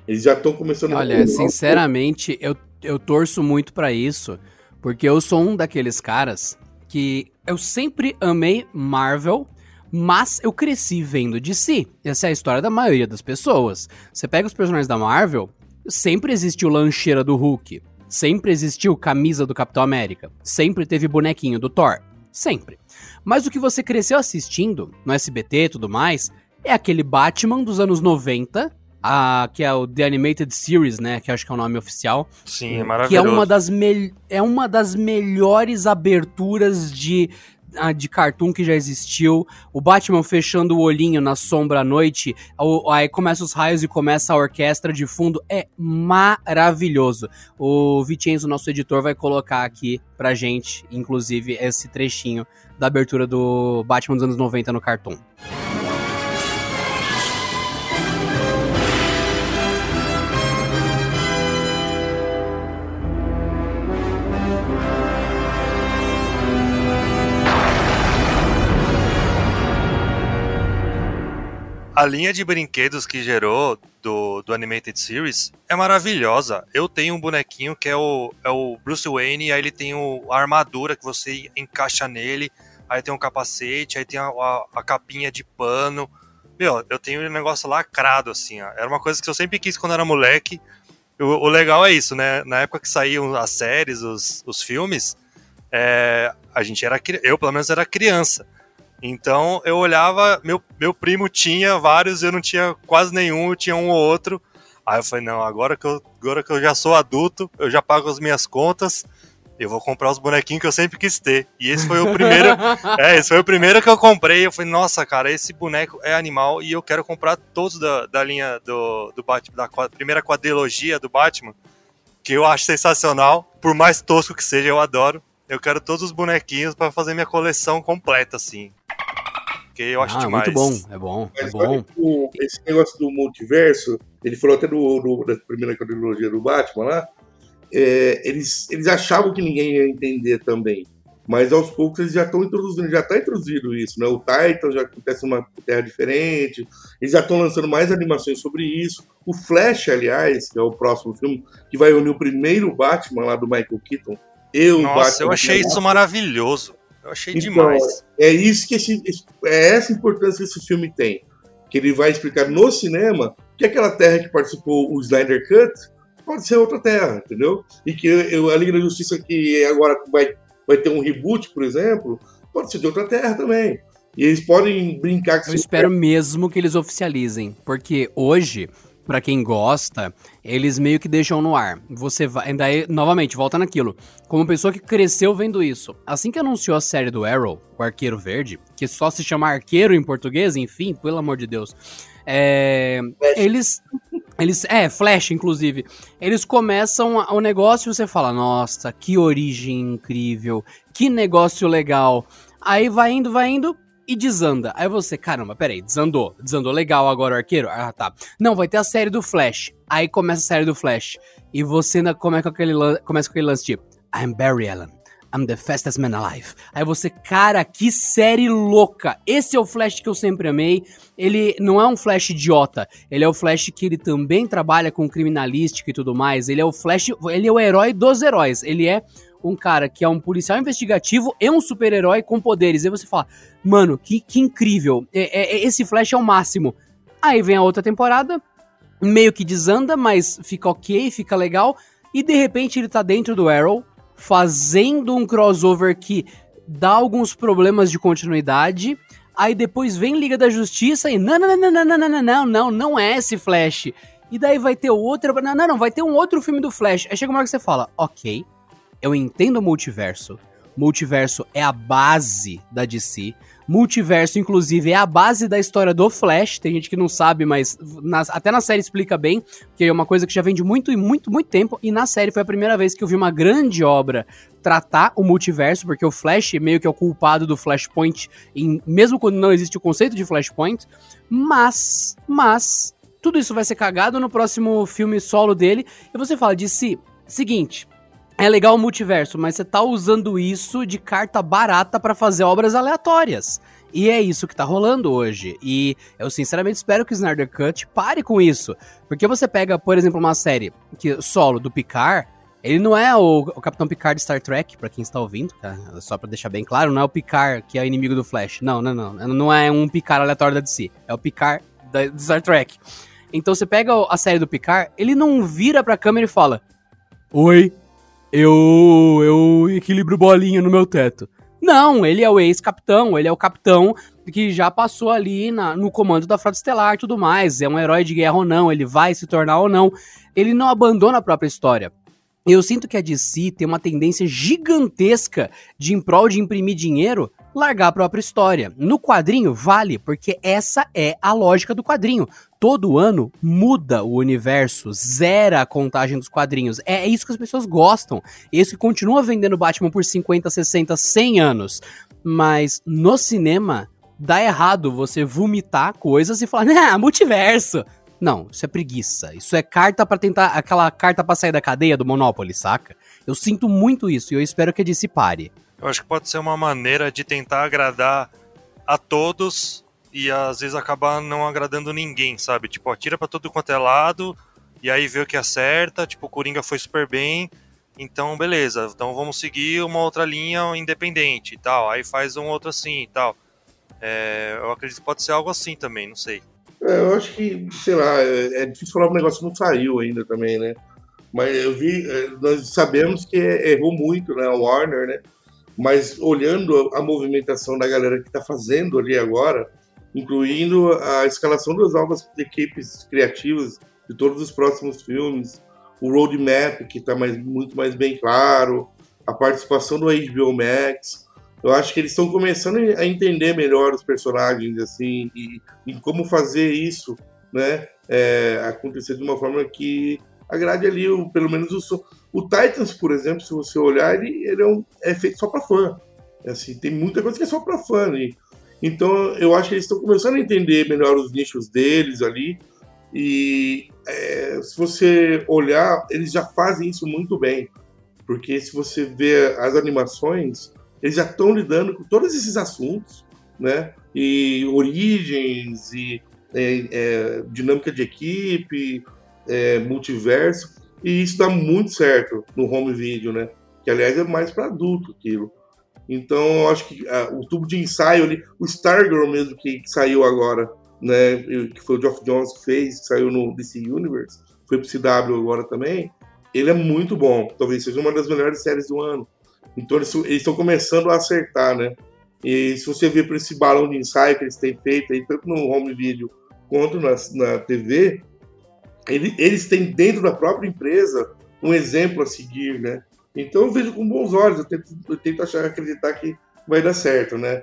Eles já estão começando Olha, a... sinceramente, eu, eu torço muito para isso porque eu sou um daqueles caras que eu sempre amei Marvel, mas eu cresci vendo DC. Essa é a história da maioria das pessoas. Você pega os personagens da Marvel, sempre existiu lancheira do Hulk, sempre existiu camisa do Capitão América, sempre teve bonequinho do Thor, sempre. Mas o que você cresceu assistindo no SBT e tudo mais é aquele Batman dos anos 90 a, que é o The Animated Series, né? Que acho que é o nome oficial. Sim, é maravilhoso. Que é uma das, me é uma das melhores aberturas de, de cartoon que já existiu. O Batman fechando o olhinho na sombra à noite, aí começa os raios e começa a orquestra de fundo. É maravilhoso. O Vicenzo, nosso editor, vai colocar aqui pra gente, inclusive, esse trechinho da abertura do Batman dos anos 90 no cartoon. A linha de brinquedos que gerou do, do Animated Series é maravilhosa. Eu tenho um bonequinho que é o, é o Bruce Wayne, aí ele tem o, a armadura que você encaixa nele, aí tem um capacete, aí tem a, a, a capinha de pano. Meu, eu tenho um negócio lacrado, assim, ó. Era uma coisa que eu sempre quis quando era moleque. O, o legal é isso, né? Na época que saíam as séries, os, os filmes, é, a gente era. Eu, pelo menos, era criança. Então eu olhava, meu, meu primo tinha vários, eu não tinha quase nenhum, eu tinha um ou outro. Aí eu falei, não, agora que eu, agora que eu já sou adulto, eu já pago as minhas contas, eu vou comprar os bonequinhos que eu sempre quis ter. E esse foi o primeiro. é, esse foi o primeiro que eu comprei. Eu falei, nossa, cara, esse boneco é animal e eu quero comprar todos da, da linha do, do Batman, da primeira quadrilogia do Batman, que eu acho sensacional. Por mais tosco que seja, eu adoro. Eu quero todos os bonequinhos para fazer minha coleção completa, assim. Porque eu acho ah, demais. muito bom, é bom, é Mas, bom. O, esse negócio do multiverso, ele falou até do, do da primeira cronologia do Batman lá, é, eles, eles achavam que ninguém ia entender também. Mas aos poucos eles já estão introduzindo, já está introduzido isso, né? O Titan já acontece uma terra diferente, eles já estão lançando mais animações sobre isso. O Flash, aliás, que é o próximo filme, que vai unir o primeiro Batman lá do Michael Keaton, eu, Nossa, eu achei isso maravilhoso. Eu achei então, demais. É isso que esse, é essa importância que esse filme tem. Que ele vai explicar no cinema que aquela terra que participou o Snyder Cut pode ser outra terra, entendeu? E que eu, a Liga da Justiça que agora vai, vai ter um reboot, por exemplo, pode ser de outra terra também. E eles podem brincar com Eu espero mesmo que eles oficializem, porque hoje para quem gosta, eles meio que deixam no ar. Você vai, ainda novamente, volta naquilo. Como pessoa que cresceu vendo isso, assim que anunciou a série do Arrow, o Arqueiro Verde, que só se chama Arqueiro em português, enfim, pelo amor de Deus. É, eles eles, é, Flash, inclusive. Eles começam o negócio e você fala: Nossa, que origem incrível, que negócio legal. Aí vai indo, vai indo e desanda. Aí você, caramba, peraí, desandou. Desandou legal agora o arqueiro? Ah, tá. Não, vai ter a série do Flash. Aí começa a série do Flash. E você ainda começa com aquele, começa com aquele lance tipo, I'm Barry Allen. I'm the fastest man alive. Aí você, cara, que série louca. Esse é o Flash que eu sempre amei. Ele não é um Flash idiota. Ele é o Flash que ele também trabalha com criminalística e tudo mais. Ele é o Flash, ele é o herói dos heróis. Ele é um cara que é um policial investigativo e um super-herói com poderes. Aí você fala, mano, que, que incrível. É, é, esse Flash é o máximo. Aí vem a outra temporada, meio que desanda, mas fica ok, fica legal. E de repente ele tá dentro do Arrow, fazendo um crossover que dá alguns problemas de continuidade. Aí depois vem Liga da Justiça e não, não, não, não, não, não, não, não, não, é esse Flash. E daí vai ter outro. Não, não, não, vai ter um outro filme do Flash. Aí chega uma hora que você fala, ok, eu entendo o multiverso. Multiverso é a base da DC. Multiverso, inclusive, é a base da história do Flash. Tem gente que não sabe, mas até na série explica bem, que é uma coisa que já vem de muito e muito, muito tempo. E na série foi a primeira vez que eu vi uma grande obra tratar o multiverso, porque o Flash meio que é o culpado do Flashpoint, em, mesmo quando não existe o conceito de Flashpoint. Mas, mas, tudo isso vai ser cagado no próximo filme solo dele. E você fala de si, seguinte, é legal o multiverso, mas você tá usando isso de carta barata para fazer obras aleatórias. E é isso que tá rolando hoje. E eu sinceramente espero que o Snyder Cut pare com isso. Porque você pega, por exemplo, uma série que solo do Picard, ele não é o, o Capitão Picard de Star Trek, para quem está ouvindo, tá? só para deixar bem claro, não é o Picard que é o inimigo do Flash. Não, não, não. Não é um Picard aleatório da DC. É o Picard de Star Trek. Então você pega a série do Picard, ele não vira pra câmera e fala: Oi, eu, eu equilibro bolinha no meu teto. Não, ele é o ex-capitão, ele é o capitão que já passou ali na, no comando da Frota Estelar e tudo mais. É um herói de guerra ou não, ele vai se tornar ou não. Ele não abandona a própria história. Eu sinto que a DC tem uma tendência gigantesca de, em prol de imprimir dinheiro, largar a própria história. No quadrinho, vale, porque essa é a lógica do quadrinho. Todo ano muda o universo, zera a contagem dos quadrinhos. É isso que as pessoas gostam. Esse continua vendendo Batman por 50, 60, 100 anos. Mas no cinema, dá errado você vomitar coisas e falar, ah, multiverso. Não, isso é preguiça. Isso é carta para tentar. aquela carta para sair da cadeia do Monopoly, saca? Eu sinto muito isso e eu espero que a DC pare. Eu acho que pode ser uma maneira de tentar agradar a todos e às vezes acabar não agradando ninguém, sabe? Tipo, atira para todo quanto é lado e aí vê o que acerta. Tipo, o Coringa foi super bem, então beleza. Então vamos seguir uma outra linha independente e tal. Aí faz um outro assim e tal. É, eu acredito que pode ser algo assim também, não sei. É, eu acho que, sei lá, é, é difícil falar um negócio que não saiu ainda também, né? Mas eu vi, é, nós sabemos que errou muito, né? O Warner, né? Mas olhando a movimentação da galera que está fazendo ali agora, incluindo a escalação das novas equipes criativas de todos os próximos filmes, o roadmap que está mais, muito mais bem claro, a participação do HBO Max, eu acho que eles estão começando a entender melhor os personagens assim e, e como fazer isso, né, é, acontecer de uma forma que agrade ali o, pelo menos o o Titans, por exemplo, se você olhar, ele, ele é, um, é feito só para fã. Assim, tem muita coisa que é só para fã. E, então eu acho que eles estão começando a entender melhor os nichos deles ali. E é, se você olhar, eles já fazem isso muito bem. Porque se você vê as animações, eles já estão lidando com todos esses assuntos, né? E origens, e é, é, dinâmica de equipe, é, multiverso, e isso dá muito certo no home video, né? Que aliás é mais para adulto aquilo. Então eu acho que ah, o tubo de ensaio ali, o Stargirl mesmo que, que, saiu agora, né? Que foi o Geoff Jones que fez, que saiu no DC Universe, foi pro CW agora também. Ele é muito bom, talvez seja uma das melhores séries do ano. Então eles estão começando a acertar, né? E se você ver por esse balão de ensaio que eles têm feito aí, tanto no home video quanto na, na TV, ele, eles têm dentro da própria empresa um exemplo a seguir, né? Então eu vejo com bons olhos, eu tento, eu tento achar, acreditar que vai dar certo, né?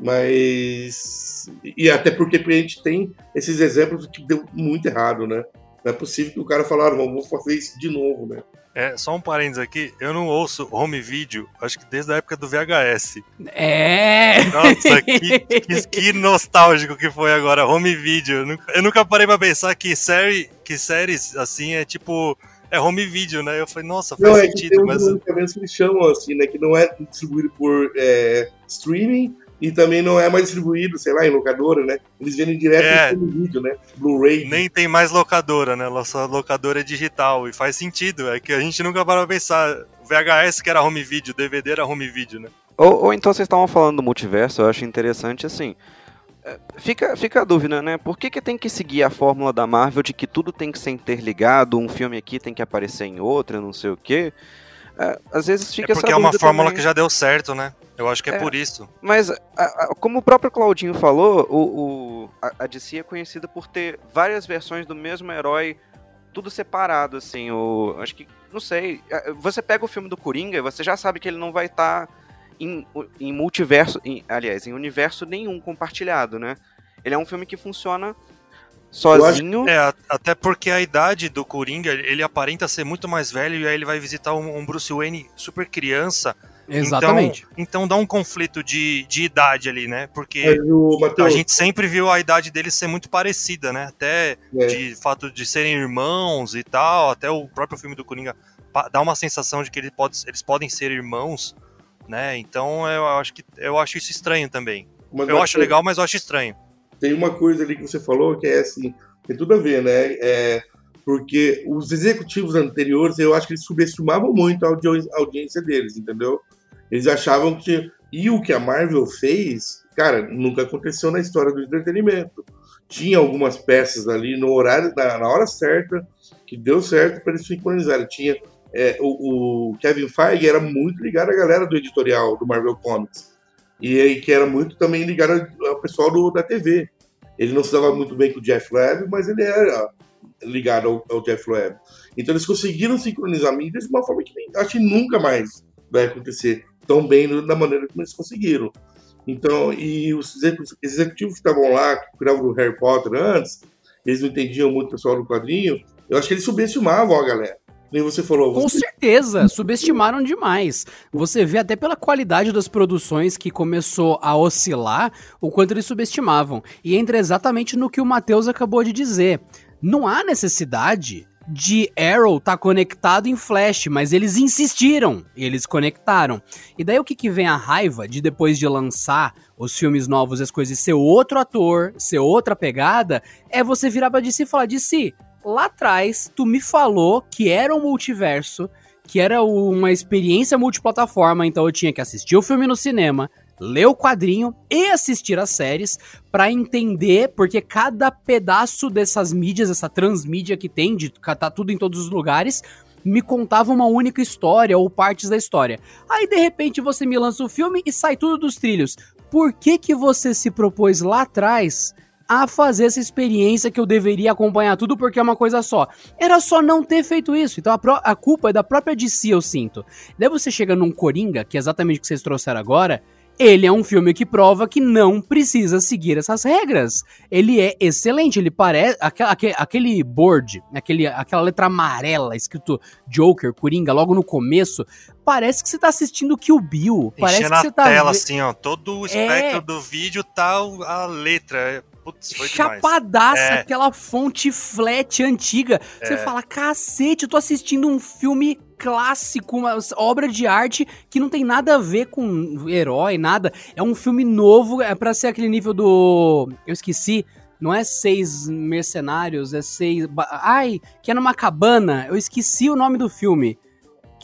Mas. E até porque a gente tem esses exemplos que deu muito errado, né? Não é possível que o cara falasse, vamos fazer isso de novo, né? É, só um parênteses aqui, eu não ouço home video, acho que desde a época do VHS. É! Nossa, que, que, que nostálgico que foi agora, home video. Eu nunca, eu nunca parei pra pensar que, série, que séries assim é tipo. É home video, né? Eu falei, nossa, faz não, sentido. É que mas... que eles chamam assim, né? Que não é distribuído por é, streaming, e também não é mais distribuído, sei lá, em locadora, né? Eles vendem direto É. no vídeo, né? Blu-ray. Nem tem mais locadora, né? Nossa locadora é digital. E faz sentido. É que a gente nunca parou pra pensar. O VHS que era home video, DVD era home video, né? Ou, ou então vocês estavam falando do multiverso, eu acho interessante assim. É, Fica, fica a dúvida, né? Por que, que tem que seguir a fórmula da Marvel de que tudo tem que ser interligado, um filme aqui tem que aparecer em outro, não sei o quê? É, às vezes fica É porque é uma fórmula também. que já deu certo, né? Eu acho que é, É. por isso. Mas, a- a- como o próprio Claudinho falou, o, o- a, a DC é conhecida por ter várias versões do mesmo herói, tudo separado, assim. O, acho que, não sei, a- você pega o filme do Coringa, você já sabe que ele não vai estar em, em multiverso, em- aliás, em universo nenhum compartilhado, né? Ele é um filme que funciona sozinho. É, a- até porque a idade do Coringa, ele aparenta ser muito mais velho e aí ele vai visitar um, um Bruce Wayne super criança. Exatamente. Então, então dá um conflito de, de idade ali, né? Porque o a gente sempre viu a idade deles ser muito parecida, né? Até é, de fato de serem irmãos e tal, até o próprio filme do Coringa dá uma sensação de que ele pode, eles podem ser irmãos, né? Então eu acho que eu acho isso estranho também. mas, Eu acho legal, mas eu acho estranho. Tem uma coisa ali que você falou que é assim, tem tudo a ver, né? É, porque os executivos anteriores, eu acho que eles subestimavam muito a audiência deles, entendeu? Eles achavam que. E o que a Marvel fez, cara, nunca aconteceu na história do entretenimento. Tinha algumas peças ali no horário, na, na hora certa, que deu certo para eles sincronizarem. Tinha. É, o, o Kevin Feige era muito ligado à galera do editorial do Marvel Comics. E aí que era muito também ligado ao pessoal do, da TV. Ele não se dava muito bem com o Jeff Webb, mas ele era ligado ao, ao Jeff Webb. Então eles conseguiram sincronizar mídias de uma forma que nem- acho que nunca mais vai acontecer tão bem da maneira como eles conseguiram. Então, e os execu- executivos que estavam lá, que cuidavam do Harry Potter antes, eles não entendiam muito o pessoal do quadrinho, eu acho que eles subestimavam a galera. Nem você falou, Com você certeza, subestimaram demais. Você vê até pela qualidade das produções que começou a oscilar o quanto eles subestimavam. E entra exatamente no que o Matheus acabou de dizer. Não há necessidade de Arrow estar conectado em Flash, mas eles insistiram, e eles conectaram. E daí o que, que vem a raiva de depois de lançar os filmes novos, as coisas, ser outro ator, ser outra pegada, é você virar pra DC e falar, DC, lá atrás tu me falou que era um multiverso, que era uma experiência multiplataforma, então eu tinha que assistir o filme no cinema, ler o quadrinho e assistir as séries pra entender, porque cada pedaço dessas mídias, essa transmídia que tem, de tá tudo em todos os lugares, me contava uma única história ou partes da história. Aí de repente você me lança o filme e sai tudo dos trilhos. Por que que você se propôs lá atrás a fazer essa experiência que eu deveria acompanhar tudo porque é uma coisa só? Era só não ter feito isso. Então a, a culpa é da própria DC, eu sinto. Daí você chega num Coringa, que é exatamente o que vocês trouxeram agora. Ele é um filme que prova que não precisa seguir essas regras. Ele é excelente, ele parece. Aquele, aquele, board, aquele, aquela letra amarela escrito Joker, Coringa, logo no começo, parece que você tá assistindo Kill Bill. Parece Enchendo que você tá. tela, assim, ó. Todo o É. espectro do vídeo tá a letra. É, Putz, foi. Chapadaça, É. aquela fonte flat antiga. Você fala, cacete, eu tô assistindo um filme clássico, uma obra de arte que não tem nada a ver com herói, nada. É um filme novo, é pra ser aquele nível do. Eu esqueci. Não é seis mercenários, é seis. Ai, que é numa cabana. Eu esqueci o nome do filme.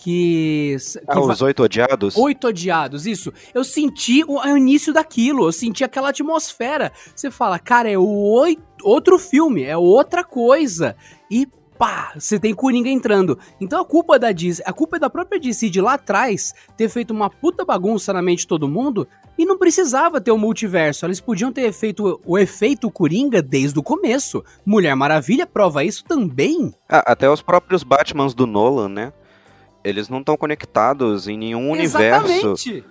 Que. que Ah, os Oito Odiados? Oito odiados, isso. Eu senti o, o início daquilo, eu senti aquela atmosfera. Você fala, cara, é o oi- outro filme, é outra coisa. E pá, você tem Coringa entrando. Então a culpa é da Disney, a culpa é da própria DC de lá atrás ter feito uma puta bagunça na mente de todo mundo e não precisava ter o multiverso. Eles podiam ter feito o efeito Coringa desde o começo. Mulher Maravilha prova isso também. Ah, até os próprios Batmans do Nolan, né? Eles não estão conectados em nenhum universo. Exatamente.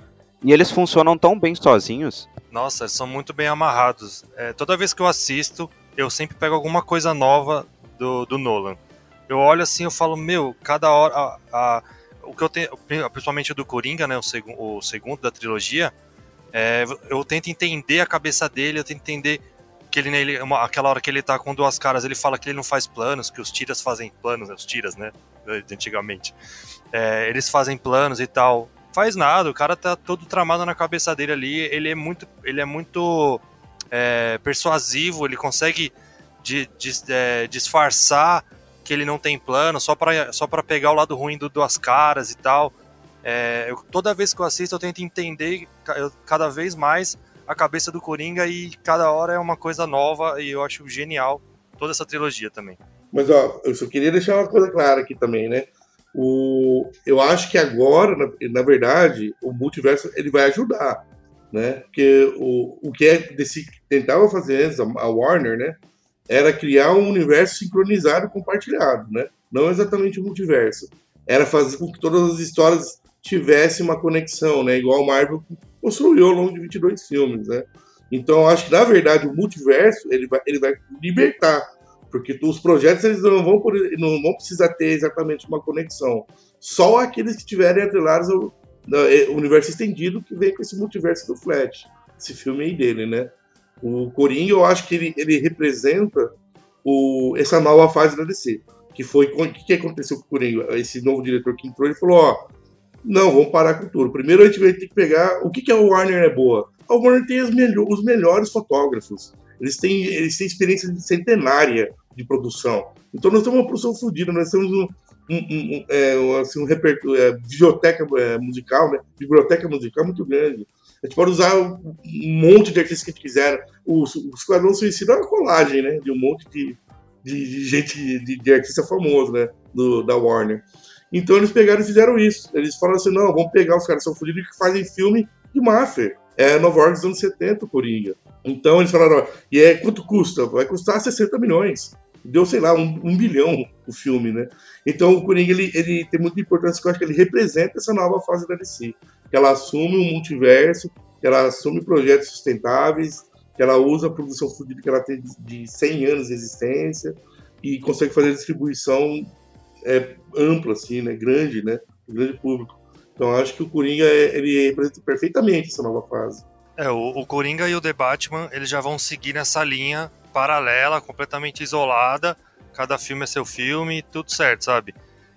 E eles funcionam tão bem sozinhos. Nossa, eles são muito bem amarrados. É, toda vez que eu assisto, eu sempre pego alguma coisa nova do, do Nolan. Eu olho assim, eu falo, meu, cada hora. a- a- o que eu tenho, principalmente o do Coringa, né, o, segu, o segundo da trilogia, é, eu tento entender a cabeça dele, eu tento entender que ele, nele, uma- aquela hora que ele tá com duas caras, ele fala que ele não faz planos, que os tiras fazem planos, né, os tiras, né, antigamente. É, eles fazem planos e tal. faz nada, o cara tá todo tramado na cabeça dele ali, ele é muito, ele é muito é, persuasivo, ele consegue de, de, é, disfarçar que ele não tem plano, só para só pra pegar o lado ruim do Duas Caras e tal. É, eu, toda vez que eu assisto, eu tento entender cada vez mais a cabeça do Coringa e cada hora é uma coisa nova e eu acho genial toda essa trilogia também. Mas ó, eu só queria deixar uma coisa clara aqui também, né? O, eu acho que agora, na, na verdade, o multiverso ele vai ajudar, né? Porque o, o que é desse, tentava fazer antes, a Warner, né? Era criar um universo sincronizado, compartilhado, né? Não exatamente o multiverso. Era fazer com que todas as histórias tivessem uma conexão, né? Igual a Marvel construiu ao longo de 22 filmes, né? Então, acho que, na verdade, o multiverso ele vai, ele vai libertar porque os projetos eles não vão, não vão precisar ter exatamente uma conexão. Só aqueles que tiverem atrelados ao, é, universo estendido que vem com esse multiverso do Flash, esse filme aí dele, né? O Coringa, eu acho que ele, ele representa o, essa nova fase da DC. Que foi o que, que aconteceu com o Coringa? Esse novo diretor que entrou, ele falou: ó, não, vamos parar com tudo. Primeiro a gente vai ter que pegar o que, que a Warner é boa. A Warner tem melhor, os melhores fotógrafos. Eles têm, eles têm experiência centenária de produção. Então nós temos uma produção fodida, nós temos um, um, um, é, assim, um repertório, é, biblioteca é, musical, né? Biblioteca musical muito grande. A gente pode usar um monte de artistas que a gente quiser. O, o Esquadrão Suicida é uma colagem, né? De um monte de, de, de gente, de, de, artista famoso, né? Do, da Warner. Então eles pegaram e fizeram isso. Eles falaram assim: não, vamos pegar os caras que são fodidos que fazem filme de máfia. É Nova York dos anos 70, Coringa. Então eles falaram: e é quanto custa? Vai custar 60 milhões deu, sei lá, um, um, bilhão o filme, né? Então o Coringa, ele, ele tem muita importância, porque eu acho que ele representa essa nova fase da DC. Que ela assume um multiverso, que ela assume projetos sustentáveis, que ela usa a produção fodida que ela tem de 100 anos de existência e consegue fazer distribuição é, ampla, assim, né? Grande, né? Grande público. Então acho que o Coringa, é, ele representa perfeitamente essa nova fase. É, o, o Coringa e o The Batman, eles já vão seguir nessa linha paralela, completamente isolada. Cada filme é seu filme, tudo certo, sabe?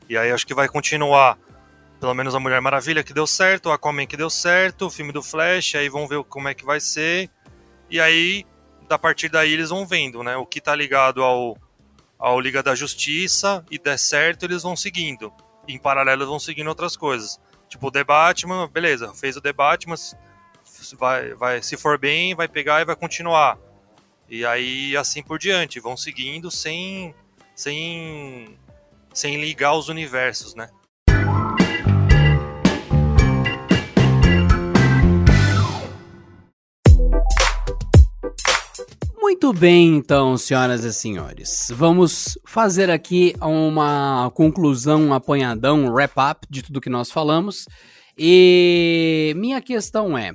E aí acho que vai continuar. Pelo menos a Mulher Maravilha que deu certo, o Aquaman que deu certo, o filme do Flash, aí vão ver como é que vai ser. E aí, da partir daí, eles vão vendo, né? O que tá ligado ao, ao Liga da Justiça e der certo, eles vão seguindo. Em paralelo, vão seguindo outras coisas. Tipo, o The Batman, beleza, fez o The Batman, vai, vai, se for bem, vai pegar e vai continuar. E aí assim por diante, vão seguindo sem sem sem ligar os universos, né? Muito bem, então, senhoras e senhores. Vamos fazer aqui uma conclusão, um apanhadão, um wrap-up de tudo que nós falamos. E minha questão é: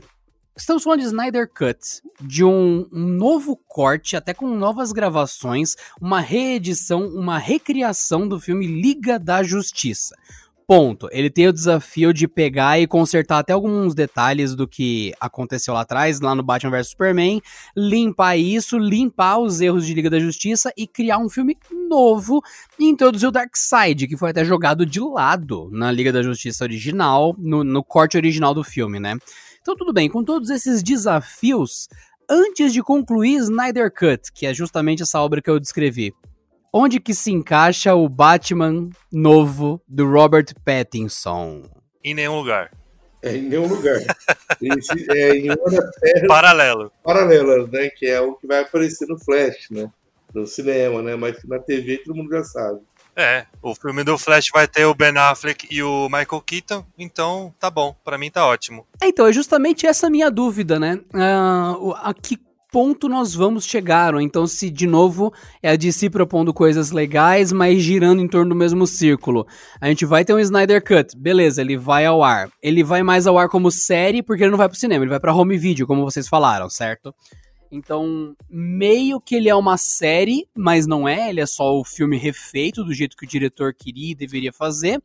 Estamos falando de Snyder Cut, de um, novo corte, até com novas gravações, uma reedição, uma recriação do filme Liga da Justiça. Ponto. Ele tem o desafio de pegar e consertar até alguns detalhes do que aconteceu lá atrás, lá no Batman vs Superman, limpar isso, limpar os erros de Liga da Justiça e criar um filme novo e introduzir o Darkseid, que foi até jogado de lado na Liga da Justiça original, no, no corte original do filme, né? Então, tudo bem, com todos esses desafios, antes de concluir Snyder Cut, que é justamente essa obra que eu descrevi, onde que se encaixa o Batman novo do Robert Pattinson? Em nenhum lugar. É, em nenhum lugar. Esse, é em uma terra Paralelo. Né? Que é o que vai aparecer no Flash, né? No cinema, né? Mas na TV todo mundo já sabe. É, o filme do Flash vai ter o Ben Affleck e o Michael Keaton, então tá bom, para mim tá ótimo. É, então, é justamente essa minha dúvida, né? Uh, a que ponto nós vamos chegar? Ou então, se de novo é a DC propondo coisas legais, mas girando em torno do mesmo círculo. A gente vai ter um Snyder Cut, beleza, ele vai ao ar. Ele vai mais ao ar como série, porque ele não vai pro cinema, ele vai pra home video, como vocês falaram, certo? Então, meio que ele é uma série, mas não é, ele é só o filme refeito do jeito que o diretor queria e deveria fazer.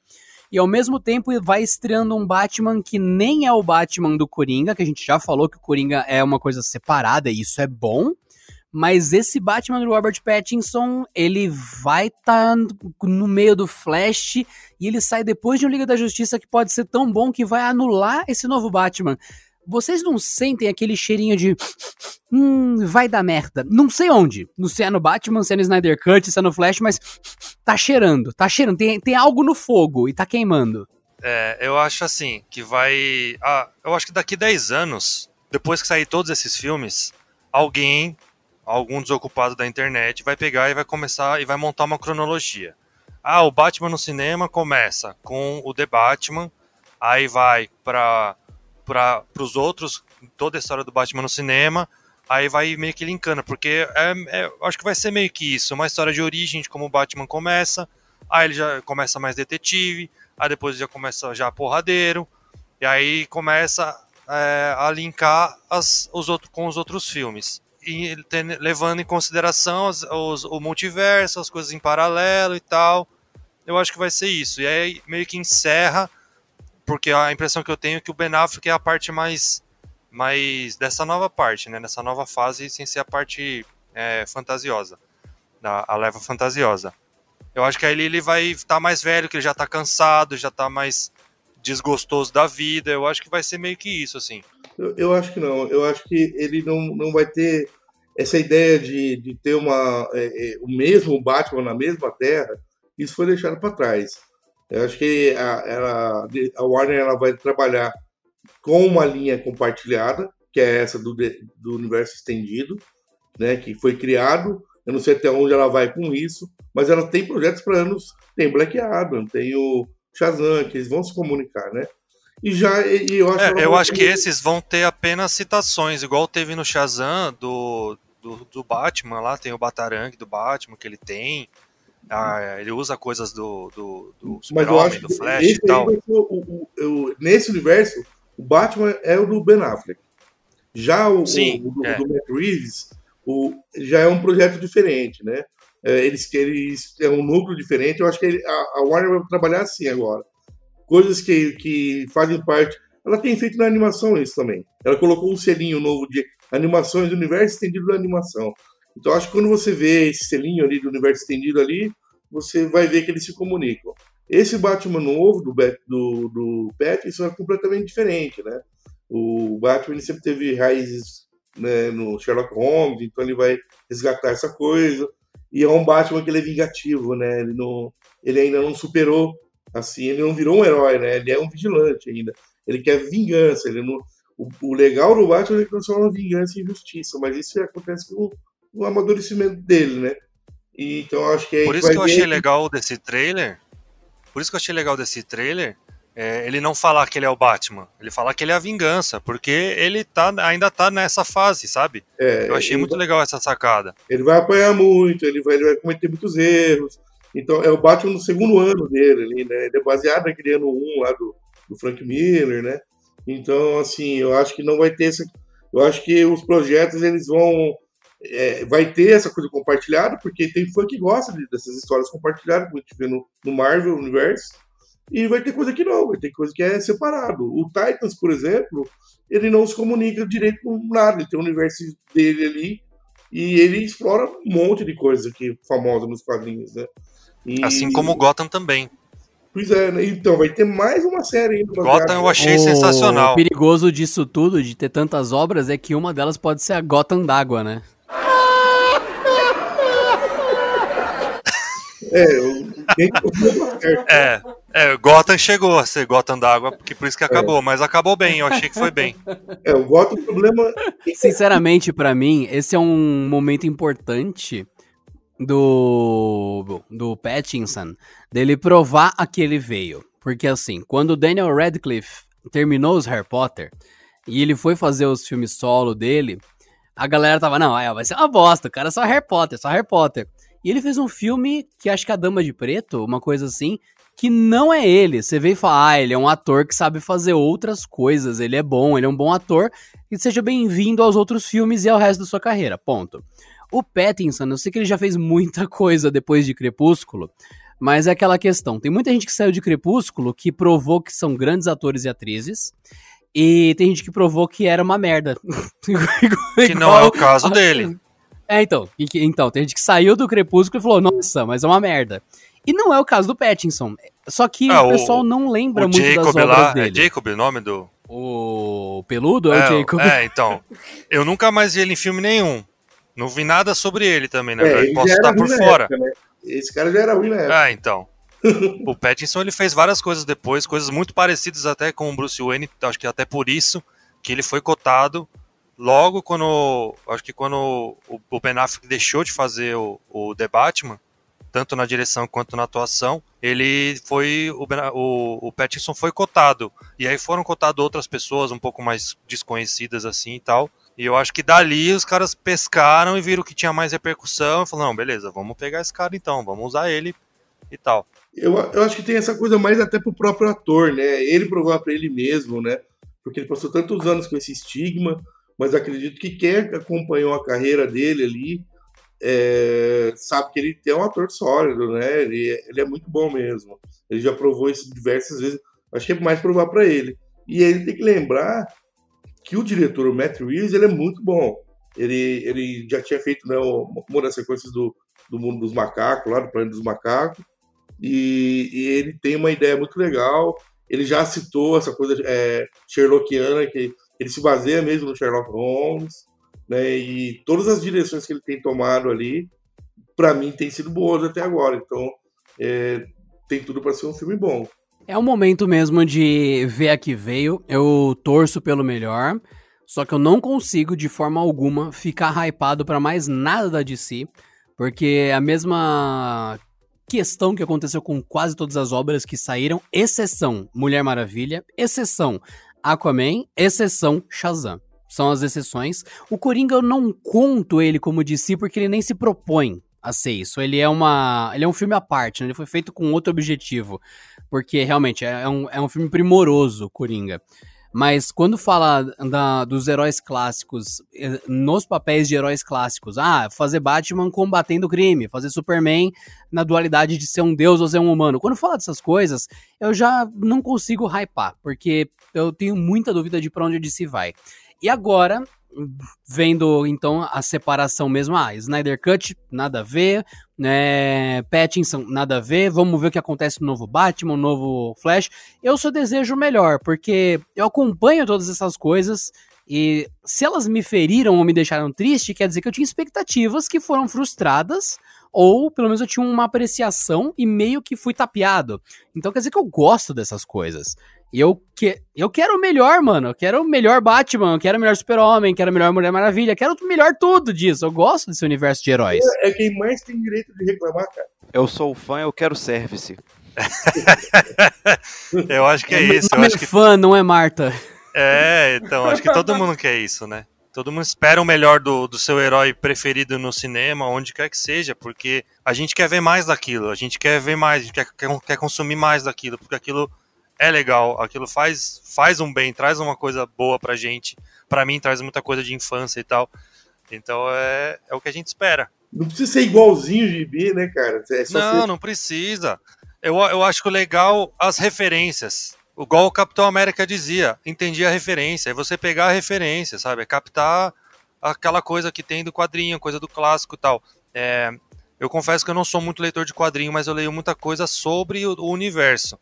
E ao mesmo tempo vai estreando um Batman que nem é o Batman do Coringa, que a gente já falou que o Coringa é uma coisa separada e isso é bom. Mas esse Batman do Robert Pattinson, ele vai estar tá no meio do Flash e ele sai depois de um Liga da Justiça que pode ser tão bom que vai anular esse novo Batman. Vocês não sentem aquele cheirinho de. Hum, vai dar merda. Não sei onde. Não sei se é no Batman, se é no Snyder Cut, se é no Flash, mas tá cheirando. Tá cheirando. Tem, tem algo no fogo e tá queimando. É, eu acho assim, que vai. Ah, eu acho que daqui 10 anos, depois que sair todos esses filmes, alguém, algum desocupado da internet, vai pegar e vai começar e vai montar uma cronologia. Ah, o Batman no cinema começa com o The Batman, aí vai para para os outros, toda a história do Batman no cinema, aí vai meio que linkando, porque é, é, acho que vai ser meio que isso, uma história de origem de como o Batman começa, aí ele já começa mais detetive, aí depois já começa já porradeiro, e aí começa é, a linkar as, os outros, com os outros filmes. E levando em consideração as, os, o multiverso, as coisas em paralelo e tal. Eu acho que vai ser isso. E aí meio que encerra porque a impressão que eu tenho é que o Ben Affleck é a parte mais, mais dessa nova parte, né? Nessa nova fase, sem ser a parte é, fantasiosa, da, a leva fantasiosa. Eu acho que aí ele vai estar tá mais velho, que ele já está cansado, já está mais desgostoso da vida. Eu acho que vai ser meio que isso, assim. Eu, eu acho que não. Eu acho que ele não, não vai ter essa ideia de, de ter uma, é, é, o mesmo Batman na mesma Terra. Isso foi deixado para trás. Eu acho que a, ela, a Warner ela vai trabalhar com uma linha compartilhada, que é essa do, do universo estendido, né, que foi criado. Eu não sei até onde ela vai com isso, mas ela tem projetos para anos. Tem Black Adam, tem o Shazam, que eles vão se comunicar, né? E já e eu acho, é, eu acho que esses vão ter apenas citações, igual teve no Shazam do, do, do Batman lá, tem o Batarang do Batman que ele tem. Ah, ele usa coisas do, do, do Super-Homem, do Flash e tal. O, o, o, nesse universo, o Batman é o do Ben Affleck. Já o, Sim, o do, é. do Matt Reeves o, já é um projeto diferente, né? É, eles, eles é um núcleo diferente. Eu acho que ele, a, a, Warner vai trabalhar assim agora. Coisas que, que fazem parte. Ela tem feito na animação isso também. Ela colocou um selinho novo de animações do universo estendido da animação. Então acho que quando você vê esse selinho ali do universo estendido ali, você vai ver que eles se comunicam. Esse Batman novo do, do, do Pattinson é completamente diferente, né? O Batman sempre teve raízes né, no Sherlock Holmes, então ele vai resgatar essa coisa. E é um Batman que ele é vingativo, né? Ele, não, ele ainda não superou, assim, ele não virou um herói, né? Ele é um vigilante ainda. Ele quer vingança. Ele não, o, o legal do Batman é que transforma vingança em justiça, mas isso acontece com o amadurecimento dele, né? E, então acho que Por isso que eu achei legal desse trailer. Por isso que eu achei legal desse trailer. É, ele não falar que ele é o Batman, ele falar que ele é a vingança, porque ele tá, ainda tá nessa fase, sabe? É, eu achei muito vai, legal essa sacada. Ele vai apanhar muito, ele vai, ele vai cometer muitos erros. Então é o Batman no segundo ano dele, ali, né? Ele é baseado naquele ano 1 lá do, do Frank Miller, né? Então, assim, eu acho que não vai ter essa. Eu acho que os projetos eles vão é, vai ter essa coisa compartilhada, porque tem fã que gosta de, dessas histórias compartilhadas, como a gente vê no, no Marvel Universo, e vai ter coisa que não, vai ter coisa que é separado. O Titans, por exemplo, ele não se comunica direito com nada, ele tem o universo dele ali, e ele explora um monte de coisa que famosa nos quadrinhos, né? E... Assim como o Gotham também. Pois é, né? então vai ter mais uma série ainda. Gotham eu achei o sensacional. O perigoso disso tudo, de ter tantas obras, é que uma delas pode ser a Gotham d'água, né? É, é, é, Gotham chegou a ser Gotham d'água, porque por isso que acabou, é. mas acabou bem, eu achei que foi bem. É, o Gotham, o problema. Sinceramente, para mim, esse é um momento importante do, do Pattinson, dele provar a que ele veio. Porque assim, quando o Daniel Radcliffe terminou os Harry Potter e ele foi fazer os filmes solo dele, a galera tava, não, vai ser uma bosta, o cara é só Harry Potter, só Harry Potter. E ele fez um filme que acho que é a Dama de Preto, uma coisa assim, que não é ele. Você vê e fala, ah, ele é um ator que sabe fazer outras coisas, ele é bom, ele é um bom ator, e seja bem-vindo aos outros filmes e ao resto da sua carreira, ponto. O Pattinson, eu sei que ele já fez muita coisa depois de Crepúsculo, mas é aquela questão, tem muita gente que saiu de Crepúsculo que provou que são grandes atores e atrizes, e tem gente que provou que era uma merda. que não é o caso dele. É, então, então, tem gente que saiu do Crepúsculo e falou, nossa, mas é uma merda. E não é o caso do Pattinson. Só que Ah, o o- pessoal não lembra O muito das Jacob obras lá, dele. é Jacob o nome do... O peludo é, é, o Jacob. é, então. Eu nunca mais vi ele em filme nenhum. Não vi nada sobre ele também, na É, Posso estar por fora. época, né? Esse cara já era ruim na época. Ah, então. o Pattinson ele fez várias coisas depois, coisas muito parecidas até com o Bruce Wayne, acho que até por isso que ele foi cotado logo quando, acho que quando o, Ben Affleck deixou de fazer o, o The Batman, tanto na direção quanto na atuação, ele foi o, o, o Pattinson foi cotado e aí foram cotadas outras pessoas um pouco mais desconhecidas assim e tal. E eu acho que dali os caras pescaram e viram que tinha mais repercussão e falaram, não, beleza, vamos pegar esse cara então, vamos usar ele e tal. Eu, eu acho que tem essa coisa mais até pro próprio ator, né? Ele provar pra ele mesmo, né? Porque ele passou tantos anos com esse estigma, mas acredito que quem acompanhou a carreira dele ali é, sabe que ele é um ator sólido, né? Ele, ele é muito bom mesmo. Ele já provou isso diversas vezes. Acho que é mais provar pra ele. E ele tem que lembrar que o diretor, o Matt Reeves, ele é muito bom. Ele, ele já tinha feito né, uma das sequências do, do Mundo dos Macacos, lá do Planeta dos Macacos. E, e ele tem uma ideia muito legal. Ele já citou essa coisa é, Sherlockiana, que ele se baseia mesmo no Sherlock Holmes, né? E todas as direções que ele tem tomado ali, para mim, têm sido boas até agora. Então, é, tem tudo para ser um filme bom. É o momento mesmo de ver a que veio. Eu torço pelo melhor. Só que eu não consigo, de forma alguma, ficar hypado pra mais nada da DC. Porque a mesma questão que aconteceu com quase todas as obras que saíram, exceção Mulher Maravilha, exceção Aquaman, exceção Shazam. São as exceções. O Coringa eu não conto ele como DC porque ele nem se propõe a ser isso. Ele é uma, ele é um filme à parte, né? ele foi feito com outro objetivo, porque realmente é, é um, é um filme primoroso, Coringa. Mas quando fala da- dos heróis clássicos, eh, nos papéis de heróis clássicos, ah, fazer Batman combatendo crime, fazer Superman na dualidade de ser um deus ou ser um humano. Quando fala dessas coisas, eu já não consigo hypar, porque eu tenho muita dúvida de pra onde a DC vai. E agora, vendo então a separação mesmo, ah, Snyder Cut, nada a ver, né, Pattinson, nada a ver, vamos ver o que acontece no novo Batman, no novo Flash. Eu só desejo melhor, porque eu acompanho todas essas coisas e se elas me feriram ou me deixaram triste, quer dizer que eu tinha expectativas que foram frustradas ou pelo menos eu tinha uma apreciação e meio que fui tapeado. Então quer dizer que eu gosto dessas coisas. E eu, que, eu quero o melhor, mano. Eu quero o melhor Batman, eu quero o melhor Super-Homem, quero o melhor Mulher Maravilha, quero o melhor tudo disso. Eu gosto desse universo de heróis. É quem mais tem direito de reclamar, cara. Eu sou fã, eu quero service. Eu acho que é Meu isso. Eu acho é que fã, não é Marta. É, então, acho que todo mundo quer isso, né? Todo mundo espera o melhor do, do seu herói preferido no cinema, onde quer que seja, porque a gente quer ver mais daquilo, a gente quer ver mais, a gente quer, quer, quer consumir mais daquilo, porque aquilo é legal, aquilo faz, faz um bem, traz uma coisa boa pra gente. Pra mim, traz muita coisa de infância e tal. Então é, é o que a gente espera. Não precisa ser igualzinho o gibi, né, cara? É Não, ser- não precisa. Eu, eu acho que legal as referências. Igual o Capitão América dizia, entendi a referência. É você pegar a referência, sabe? É captar aquela coisa que tem do quadrinho, coisa do clássico e tal. É, eu confesso que eu não sou muito leitor de quadrinho, mas eu leio muita coisa sobre o, o universo.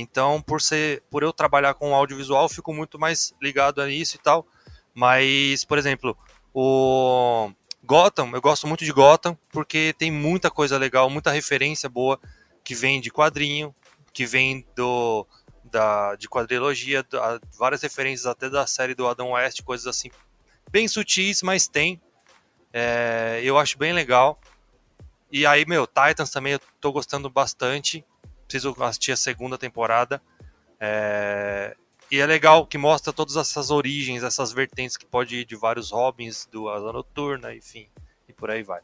Então, por ser, por eu trabalhar com audiovisual, fico muito mais ligado a isso e tal. Mas, por exemplo, o Gotham, eu gosto muito de Gotham porque tem muita coisa legal, muita referência boa que vem de quadrinho, que vem do da de quadrilogia, da- várias referências até da série do Adam West, coisas assim bem sutis, mas tem. É, eu acho bem legal. E aí, meu, Titans também eu tô gostando bastante. Preciso assistir a segunda temporada. É, e é legal que mostra todas essas origens, essas vertentes que pode ir de vários Robins, do Asa Noturna, enfim, e por aí vai.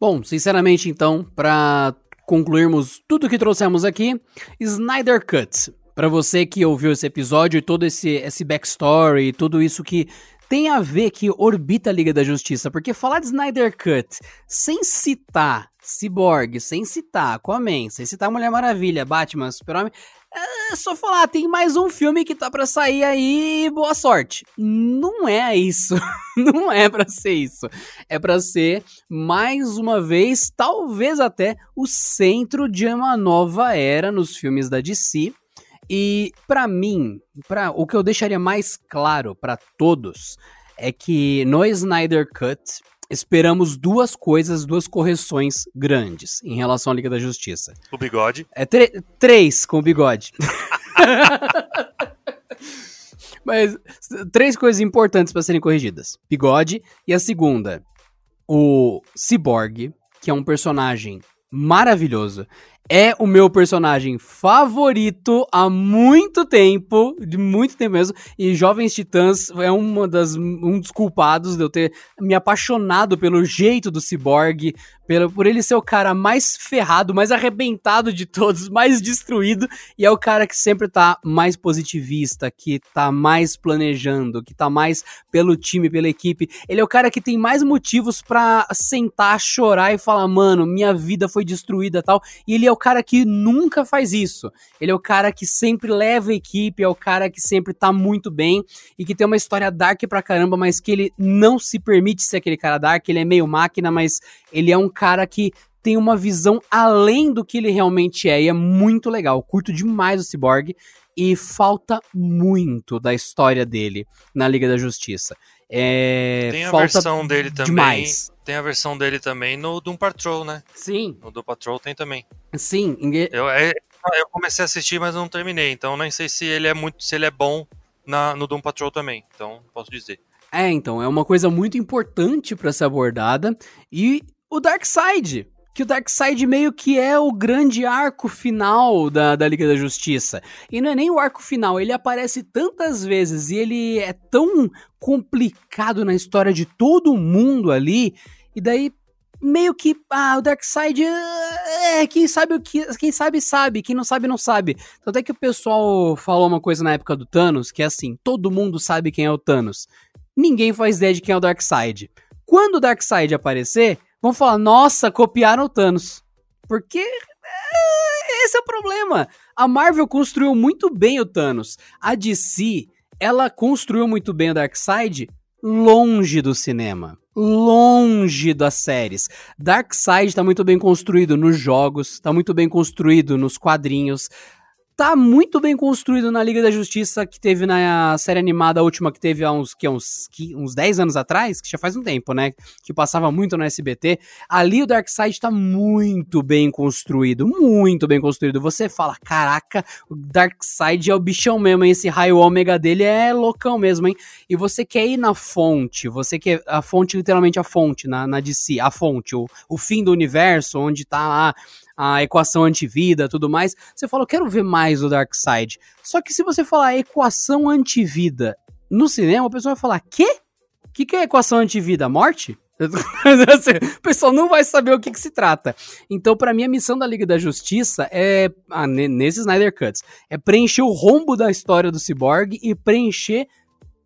Bom, sinceramente, então, pra concluirmos tudo que trouxemos aqui, Snyder Cut. Pra você que ouviu esse episódio e todo esse, esse backstory, tudo isso que tem a ver que orbita a Liga da Justiça, porque falar de Snyder Cut sem citar Cyborg, sem citar Aquaman, sem citar Mulher Maravilha, Batman, Super-Homem, é só falar, tem mais um filme que tá pra sair aí, boa sorte. Não é isso. Não é pra ser isso. É pra ser, mais uma vez, talvez até o centro de uma nova era nos filmes da DC. E para mim, para o que eu deixaria mais claro para todos é que no Snyder Cut esperamos duas coisas, duas correções grandes em relação à Liga da Justiça. O bigode. É três com o bigode. Mas três coisas importantes para serem corrigidas: bigode e a segunda, o Cyborg, que é um personagem maravilhoso é o meu personagem favorito há muito tempo, de muito tempo mesmo, e Jovens Titãs é uma das, um dos culpados de eu ter me apaixonado pelo jeito do Cyborg, pelo, por ele ser o cara mais ferrado, mais arrebentado de todos, mais destruído, e é o cara que sempre tá mais positivista, que tá mais planejando, que tá mais pelo time, pela equipe. Ele é o cara que tem mais motivos para sentar, chorar e falar, mano, minha vida foi destruída tal. E ele é o cara que nunca faz isso. Ele é o cara que sempre leva a equipe, é o cara que sempre tá muito bem e que tem uma história dark pra caramba, mas que ele não se permite ser aquele cara dark, ele é meio máquina, mas ele é um cara que tem uma visão além do que ele realmente é, e é muito legal. Eu curto demais o Cyborg e falta muito da história dele na Liga da Justiça. É, tem a versão dele também. demais. Tem a versão dele também no Doom Patrol, né? Sim, No Doom Patrol tem também. sim. Eu, é- eu comecei a assistir, mas não terminei. Então nem sei se ele é muito, se ele é bom na, no Doom Patrol também. Então posso dizer. É, então, é uma coisa muito importante pra ser abordada. E o Darkseid, que o Darkseid meio que é o grande arco final da, da Liga da Justiça. E não é nem o arco final, ele aparece tantas vezes e ele é tão complicado na história de todo mundo ali. E daí meio que ah, o Darkseid é quem sabe o que quem sabe sabe, quem não sabe não sabe. Tanto é que o pessoal falou uma coisa na época do Thanos, que é assim, todo mundo sabe quem é o Thanos. Ninguém faz ideia de quem é o Darkseid. Quando o Darkseid aparecer, vão falar: "Nossa, copiaram o Thanos". Porque é, esse é o problema. A Marvel construiu muito bem o Thanos. A DC, ela construiu muito bem o Darkseid longe do cinema, longe das séries. Darkseid tá muito bem construído nos jogos, tá muito bem construído nos quadrinhos, tá muito bem construído na Liga da Justiça que teve na série animada, a última que teve há uns, que, uns, que, uns 10 anos atrás, que já faz um tempo, né? Que passava muito no SBT. Ali o Darkseid tá muito bem construído, muito bem construído. Você fala, caraca, o Darkseid é o bichão mesmo, hein? Esse raio ômega dele é loucão mesmo, hein? E você quer ir na fonte, você quer. A fonte, literalmente a fonte, na, na DC, a fonte, o, o fim do universo, onde tá lá a equação antivida tudo mais. Você fala, eu quero ver mais o Darkseid. Só que se você falar equação antivida no cinema, a pessoa vai falar, quê? O que, que é equação antivida? Morte? o pessoal não vai saber o que, que se trata. Então, pra mim, a missão da Liga da Justiça é, ah, ne- nesse Snyder Cuts, é preencher o rombo da história do Cyborg e preencher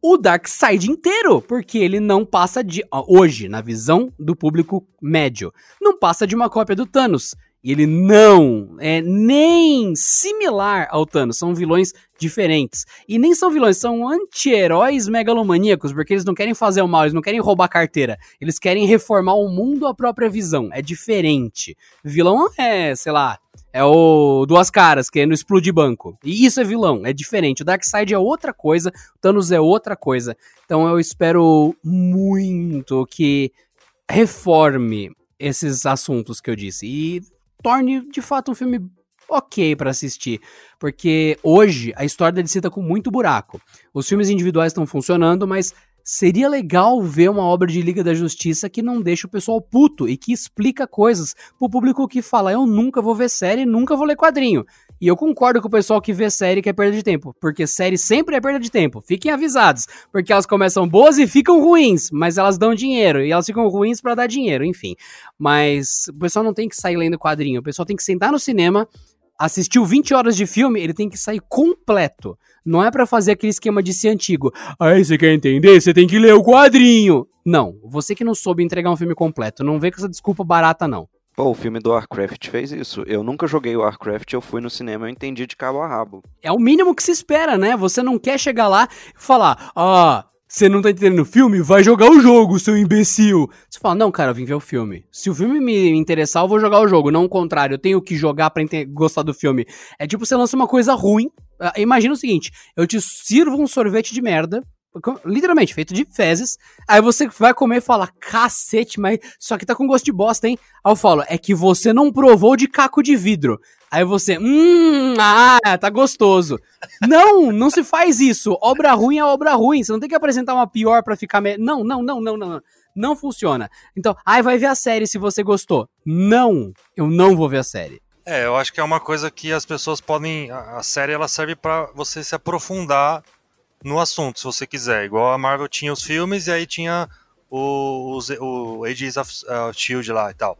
o Darkseid inteiro, porque ele não passa de. Hoje, na visão do público médio, não passa de uma cópia do Thanos. E ele não é nem similar ao Thanos, são vilões diferentes. E nem são vilões, são anti-heróis megalomaníacos, porque eles não querem fazer o mal, eles não querem roubar carteira. Eles querem reformar o mundo à própria visão. É diferente. Vilão é, sei lá, é o Duas Caras, querendo explodir banco. E isso é vilão, é diferente. O Darkseid é outra coisa, o Thanos é outra coisa. Então eu espero muito que reforme esses assuntos que eu disse e torne de fato um filme ok pra assistir, porque hoje a história da DC tá com muito buraco. Os filmes individuais estão funcionando, mas seria legal ver uma obra de Liga da Justiça que não deixa o pessoal puto e que explica coisas pro público que fala: eu nunca vou ver série, nunca vou ler quadrinho. E eu concordo com o pessoal que vê série que é perda de tempo, porque série sempre é perda de tempo. Fiquem avisados, porque elas começam boas e ficam ruins, mas elas dão dinheiro e elas ficam ruins pra dar dinheiro, enfim. Mas o pessoal não tem que sair lendo quadrinho, o pessoal tem que sentar no cinema, assistiu 20 horas de filme, ele tem que sair completo. Não é para fazer aquele esquema de ser antigo. Aí você quer entender? Você tem que ler o quadrinho. Não, você que não soube entregar um filme completo, não vem com essa desculpa barata não. Pô, o filme do Warcraft fez isso. Eu nunca joguei o Warcraft, eu fui no cinema, eu entendi de cabo a rabo. É o mínimo que se espera, né? Você não quer chegar lá e falar: "Ah, você não tá entendendo o filme? Vai jogar o jogo, seu imbecil. Você fala, não, cara, eu vim ver o filme. Se o filme me interessar, eu vou jogar o jogo. Não o contrário, eu tenho que jogar pra gostar do filme. É tipo, você lança uma coisa ruim. Uh, imagina o seguinte: eu te sirvo um sorvete de merda. Literalmente, feito de fezes. Aí você vai comer e fala, cacete, mas só que tá com gosto de bosta, hein? Aí eu falo, é que você não provou de caco de vidro. Aí você, hum, ah, tá gostoso. Não, não se faz isso. Obra ruim é obra ruim. Você não tem que apresentar uma pior para ficar. Me... Não, não, não, não, não. Não funciona. Então, ai, vai ver a série se você gostou. Não, eu não vou ver a série. É, eu acho que é uma coisa que as pessoas podem. A série ela serve para você se aprofundar no assunto, se você quiser. Igual a Marvel tinha os filmes e aí tinha o, o, o Ages of uh, Shield lá e tal.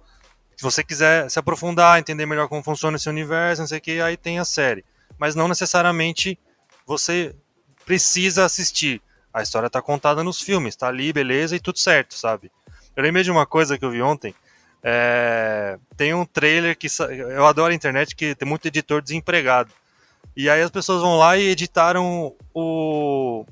Se você quiser se aprofundar, entender melhor como funciona esse universo, não sei o que, aí tem a série. Mas não necessariamente você precisa assistir. A história está contada nos filmes, tá ali, beleza, e tudo certo, sabe? Eu lembrei de uma coisa que eu vi ontem. É... Tem um trailer que. Eu adoro a internet que tem muito editor desempregado. E aí as pessoas vão lá e editaram o,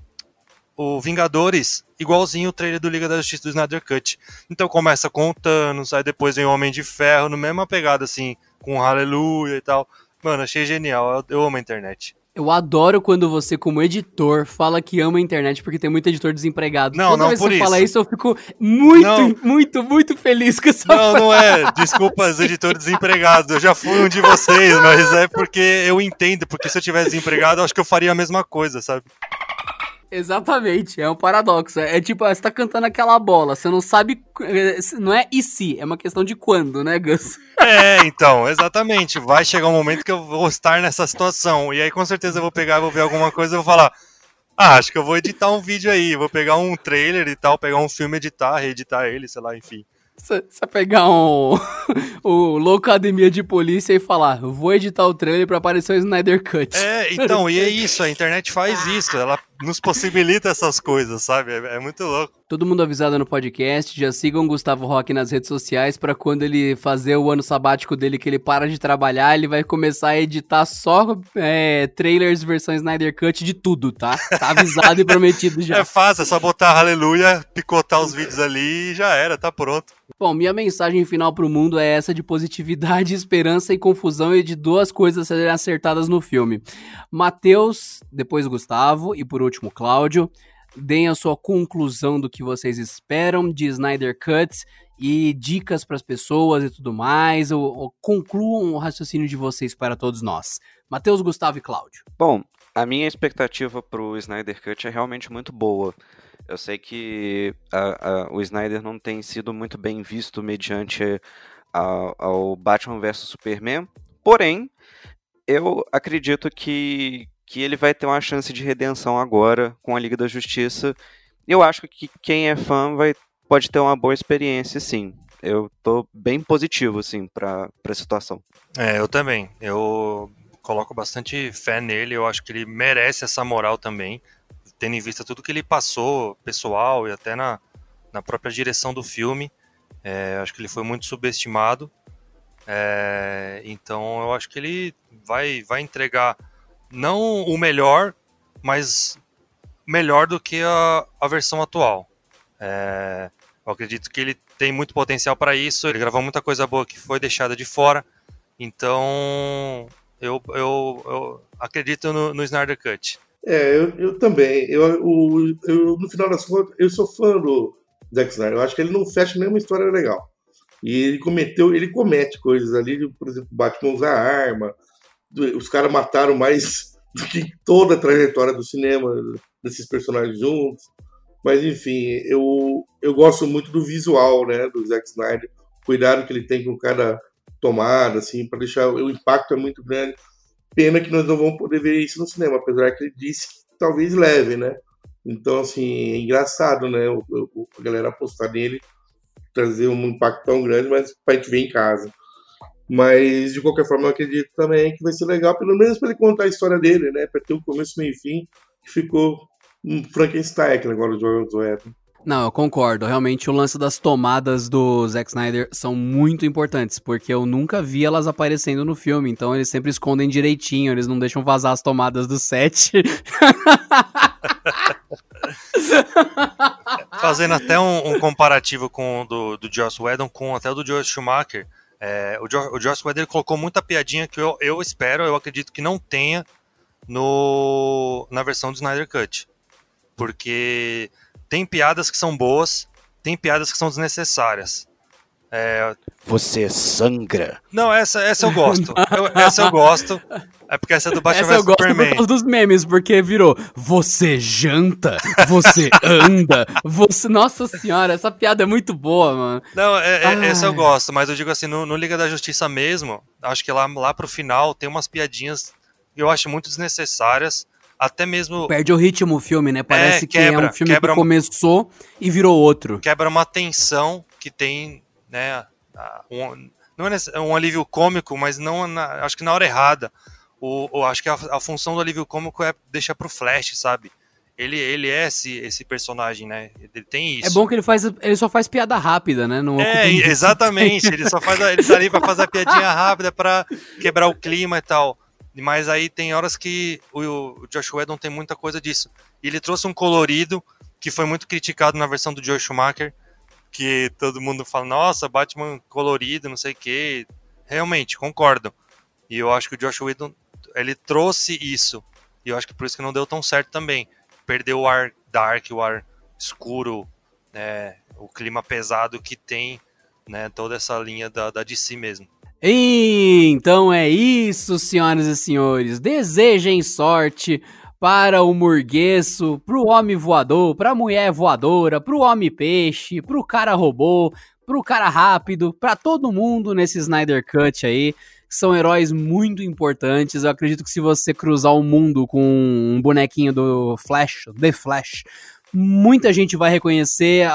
o Vingadores igualzinho o trailer do Liga da Justiça do Snyder Cut. Então começa com o Thanos, aí depois vem o Homem de Ferro, no mesma pegada assim, com Aleluia e tal. Mano, achei genial, eu amo a internet. Eu adoro quando você, como editor, fala que ama a internet porque tem muito editor desempregado. Não, Toda não, vez por que você fala isso, eu fico muito, não. muito, muito feliz com essa Não, não é. Desculpa os editores desempregados. Eu já fui um de vocês, mas é porque eu entendo. Porque se eu tivesse desempregado, eu acho que eu faria a mesma coisa, sabe? Exatamente, é um paradoxo. É tipo, você tá cantando aquela bola, você não sabe. Não é e se, é uma questão de quando, né, Gus? É, então, exatamente. Vai chegar um momento que eu vou estar nessa situação. E aí com certeza eu vou pegar, vou ver alguma coisa e vou falar. Ah, acho que eu vou editar um vídeo aí, vou pegar um trailer e tal, pegar um filme, editar, reeditar ele, sei lá, enfim. Você pegar um, o Loucademia de Polícia e falar, vou editar o trailer para aparecer o Snyder Cut. É, então, e é isso, a internet faz isso, ela nos possibilita essas coisas, sabe? É, é, muito louco. Todo mundo avisado no podcast, já sigam o Gustavo Rock nas redes sociais para quando ele fazer o ano sabático dele, que ele para de trabalhar, ele vai começar a editar só é, trailers versão Snyder Cut de tudo, tá? Tá avisado e prometido já. É fácil, é só botar aleluia, picotar os vídeos ali e já era, tá pronto. Bom, minha mensagem final pro mundo é essa de positividade, esperança e confusão e de duas coisas serem acertadas no filme. Matheus, depois Gustavo e por último Cláudio deem a sua conclusão do que vocês esperam de Snyder Cut e dicas para as pessoas e tudo mais, ou, ou, concluam o raciocínio de vocês para todos nós. Matheus, Gustavo e Cláudio. Bom, a minha expectativa para o Snyder Cut é realmente muito boa. Eu sei que a, a, o Snyder não tem sido muito bem visto mediante a, ao Batman vs Superman, porém, eu acredito que, que ele vai ter uma chance de redenção agora com a Liga da Justiça. Eu acho que quem é fã vai, pode ter uma boa experiência, sim. Eu tô bem positivo, assim, pra, pra situação. É, eu também. Eu coloco bastante fé nele. Eu acho que ele merece essa moral também, tendo em vista tudo que ele passou, pessoal e até na, na própria direção do filme. É, acho que ele foi muito subestimado. É, então eu acho que ele vai, vai entregar não o melhor, mas melhor do que a, a versão atual. É, eu acredito que ele tem muito potencial para isso. Ele gravou muita coisa boa que foi deixada de fora. Então, eu, eu, eu acredito no, no Snyder Cut. É, eu, eu também. Eu, o, eu, no final das contas, eu sou fã do Zack Snyder. Eu acho que ele não fecha nenhuma história legal. E ele cometeu, ele comete coisas ali, por exemplo, Batman usar arma, os caras mataram mais do que toda a trajetória do cinema desses personagens juntos. Mas enfim, eu, eu gosto muito do visual, né, do Zack Snyder, cuidado que ele tem com cada tomada, assim, para deixar o impacto é muito grande. Pena que nós não vamos poder ver isso no cinema, apesar que ele disse que talvez leve, né? Então, assim, é engraçado, né? O, a galera apostar nele, trazer um impacto tão grande, mas pra gente ver em casa. Mas, de qualquer forma, eu acredito também que vai ser legal, pelo menos para ele contar a história dele, né? Para ter um começo, meio e fim, que ficou um Frankenstein agora, o Joel Whedon. Não, eu concordo. Realmente o lance das tomadas do Zack Snyder são muito importantes, porque eu nunca vi elas aparecendo no filme, então eles sempre escondem direitinho, eles não deixam vazar as tomadas do set. Fazendo até um, um, comparativo com o do, do Joss Whedon com até o do Joel Schumacher, é, o, jo, o Joss Whedon colocou muita piadinha que eu, eu espero, eu acredito que não tenha no, na versão do Snyder Cut. Porque tem piadas que são boas, tem piadas que são desnecessárias. É... Você sangra. Não, essa, essa eu gosto. Eu, essa eu gosto. É porque essa é do Batman essa eu gosto Superman. por causa dos memes, porque virou você janta, você anda, você... Nossa senhora, essa piada é muito boa, mano. Não, é, é, essa eu gosto, mas eu digo assim, no, no, Liga da Justiça mesmo, acho que lá, lá pro final tem umas piadinhas que eu acho muito desnecessárias até mesmo. Perde o ritmo o filme, né? Parece é, quebra, que é um filme que começou e virou outro. Quebra uma tensão que tem, né? Um, não é um alívio cômico, mas não na, acho que na hora errada. O, o acho que a, a, função do alívio cômico é deixar pro Flash, sabe? Ele, ele é esse, esse personagem, né? Ele tem isso. É bom que ele faz, ele só faz piada rápida, né? Não é, exatamente. ele só faz, ele tá ali pra fazer a piadinha rápida para quebrar o clima e tal. Mas aí tem horas que o Josh Whedon tem muita coisa disso. E ele trouxe um colorido que foi muito criticado na versão do Joe Schumacher, que todo mundo fala, nossa, Batman colorido, não sei o quê. Realmente, concordo. E eu acho que o Josh Whedon, ele trouxe isso. E eu acho que por isso que não deu tão certo também. Perdeu o ar dark, o ar escuro, né, o clima pesado que tem né, toda essa linha da, da DC mesmo. Então é isso, senhoras e senhores. Desejem sorte para o murgueço, para o homem voador, para a mulher voadora, para o homem peixe, para o cara robô, para o cara rápido, para todo mundo nesse Snyder Cut aí. São heróis muito importantes. Eu acredito que se você cruzar o mundo com um bonequinho do Flash, The Flash, muita gente vai reconhecer.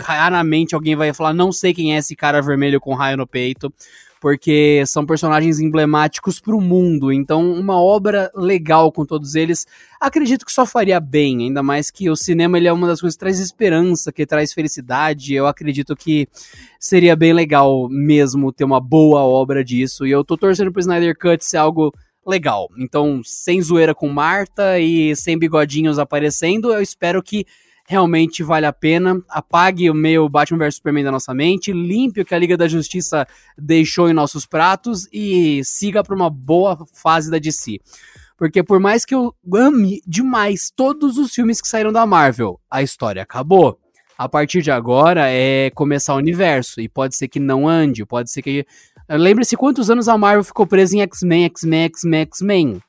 Raramente alguém vai falar, não sei quem é esse cara vermelho com raio no peito porque são personagens emblemáticos para o mundo. Então, uma obra legal com todos eles, acredito que só faria bem, ainda mais que o cinema ele é uma das coisas que traz esperança, que traz felicidade. Eu acredito que seria bem legal mesmo ter uma boa obra disso. E eu tô torcendo pro Snyder Cut ser algo legal. Então, sem zoeira com Marta e sem bigodinhos aparecendo, eu espero que realmente vale a pena. Apague o meio Batman vs Superman da nossa mente, limpe o que a Liga da Justiça deixou em nossos pratos e siga para uma boa fase da DC. Porque por mais que eu ame demais todos os filmes que saíram da Marvel, a história acabou. A partir de agora é começar o universo. E pode ser que não ande, pode ser que. Lembre-se quantos anos a Marvel ficou presa em X-Men, X-Men, X-Men, X-Men.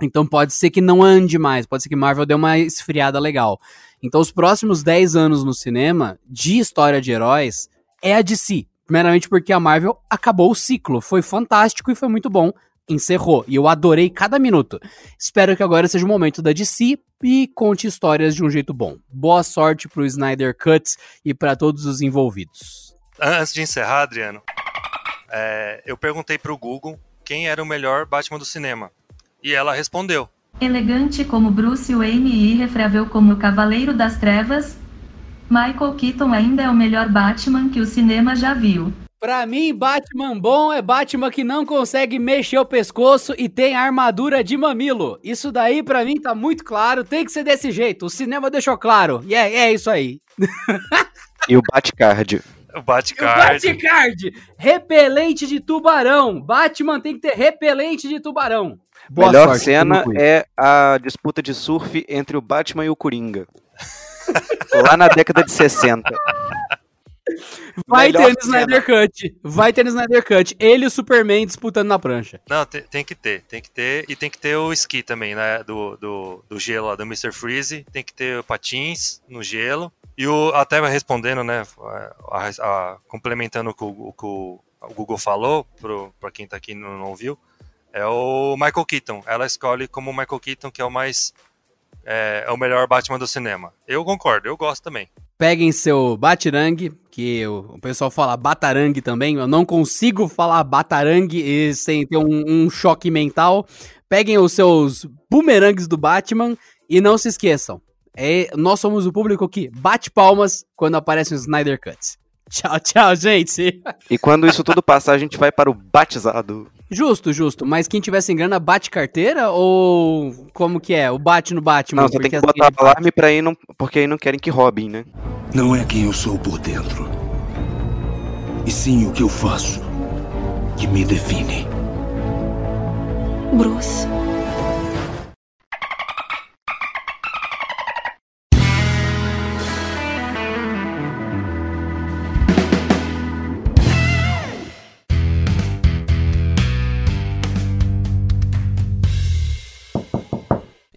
Então pode ser que não ande mais, pode ser que Marvel dê uma esfriada legal. Então os próximos 10 anos no cinema de história de heróis é a DC. Primeiramente porque a Marvel acabou o ciclo, foi fantástico e foi muito bom, encerrou. E eu adorei cada minuto. Espero que agora seja o momento da DC e conte histórias de um jeito bom. Boa sorte pro Snyder Cuts e para todos os envolvidos. Antes de encerrar, Adriano, é, eu perguntei pro Google quem era o melhor Batman do cinema. E ela respondeu. Elegante como Bruce Wayne e irrefrável como o Cavaleiro das Trevas, Michael Keaton ainda é o melhor Batman que o cinema já viu. Pra mim, Batman bom é Batman que não consegue mexer o pescoço e tem armadura de mamilo. Isso daí, pra mim, tá muito claro. Tem que ser desse jeito. O cinema deixou claro. E é, é isso aí. e o Batcard. O Batcard. O Batcard. Repelente de tubarão. Batman tem que ter repelente de tubarão. Boa Melhor sorte, cena é a disputa de surf entre o Batman e o Coringa. Lá na década de 60. Vai Melhor ter no Snyder Cut. Vai ter no Snyder Cut. Ele e o Superman disputando na prancha. Não, tem, tem, que ter. Tem que ter. E tem que ter o ski também, né? Do, do, do gelo lá, do Mr. Freeze. Tem que ter patins no gelo. E o, até respondendo, né? A, a, complementando o que o, o, o Google falou, para quem tá aqui e não, não ouviu é o Michael Keaton. Ela escolhe como o Michael Keaton, que é o mais. É, é, o melhor Batman do cinema. Eu concordo, eu gosto também. peguem seu batirangue, que o, o pessoal fala batarangue também, eu não consigo falar batarangue e sem ter um, um choque mental. Peguem os seus bumerangues do Batman e não se esqueçam, é, nós somos o público que bate palmas quando aparece um Snyder Cut. Tchau, tchau, gente. E quando isso tudo passar, a gente vai para o batizado. Justo, justo. Mas quem tiver sem grana, bate carteira ou como que é? O bate no Batman? Não, você tem porque que assim botar bate. alarme pra ir, não, porque aí não querem que roubem, né? Não é quem eu sou por dentro. E sim o que eu faço que me define. Bruce.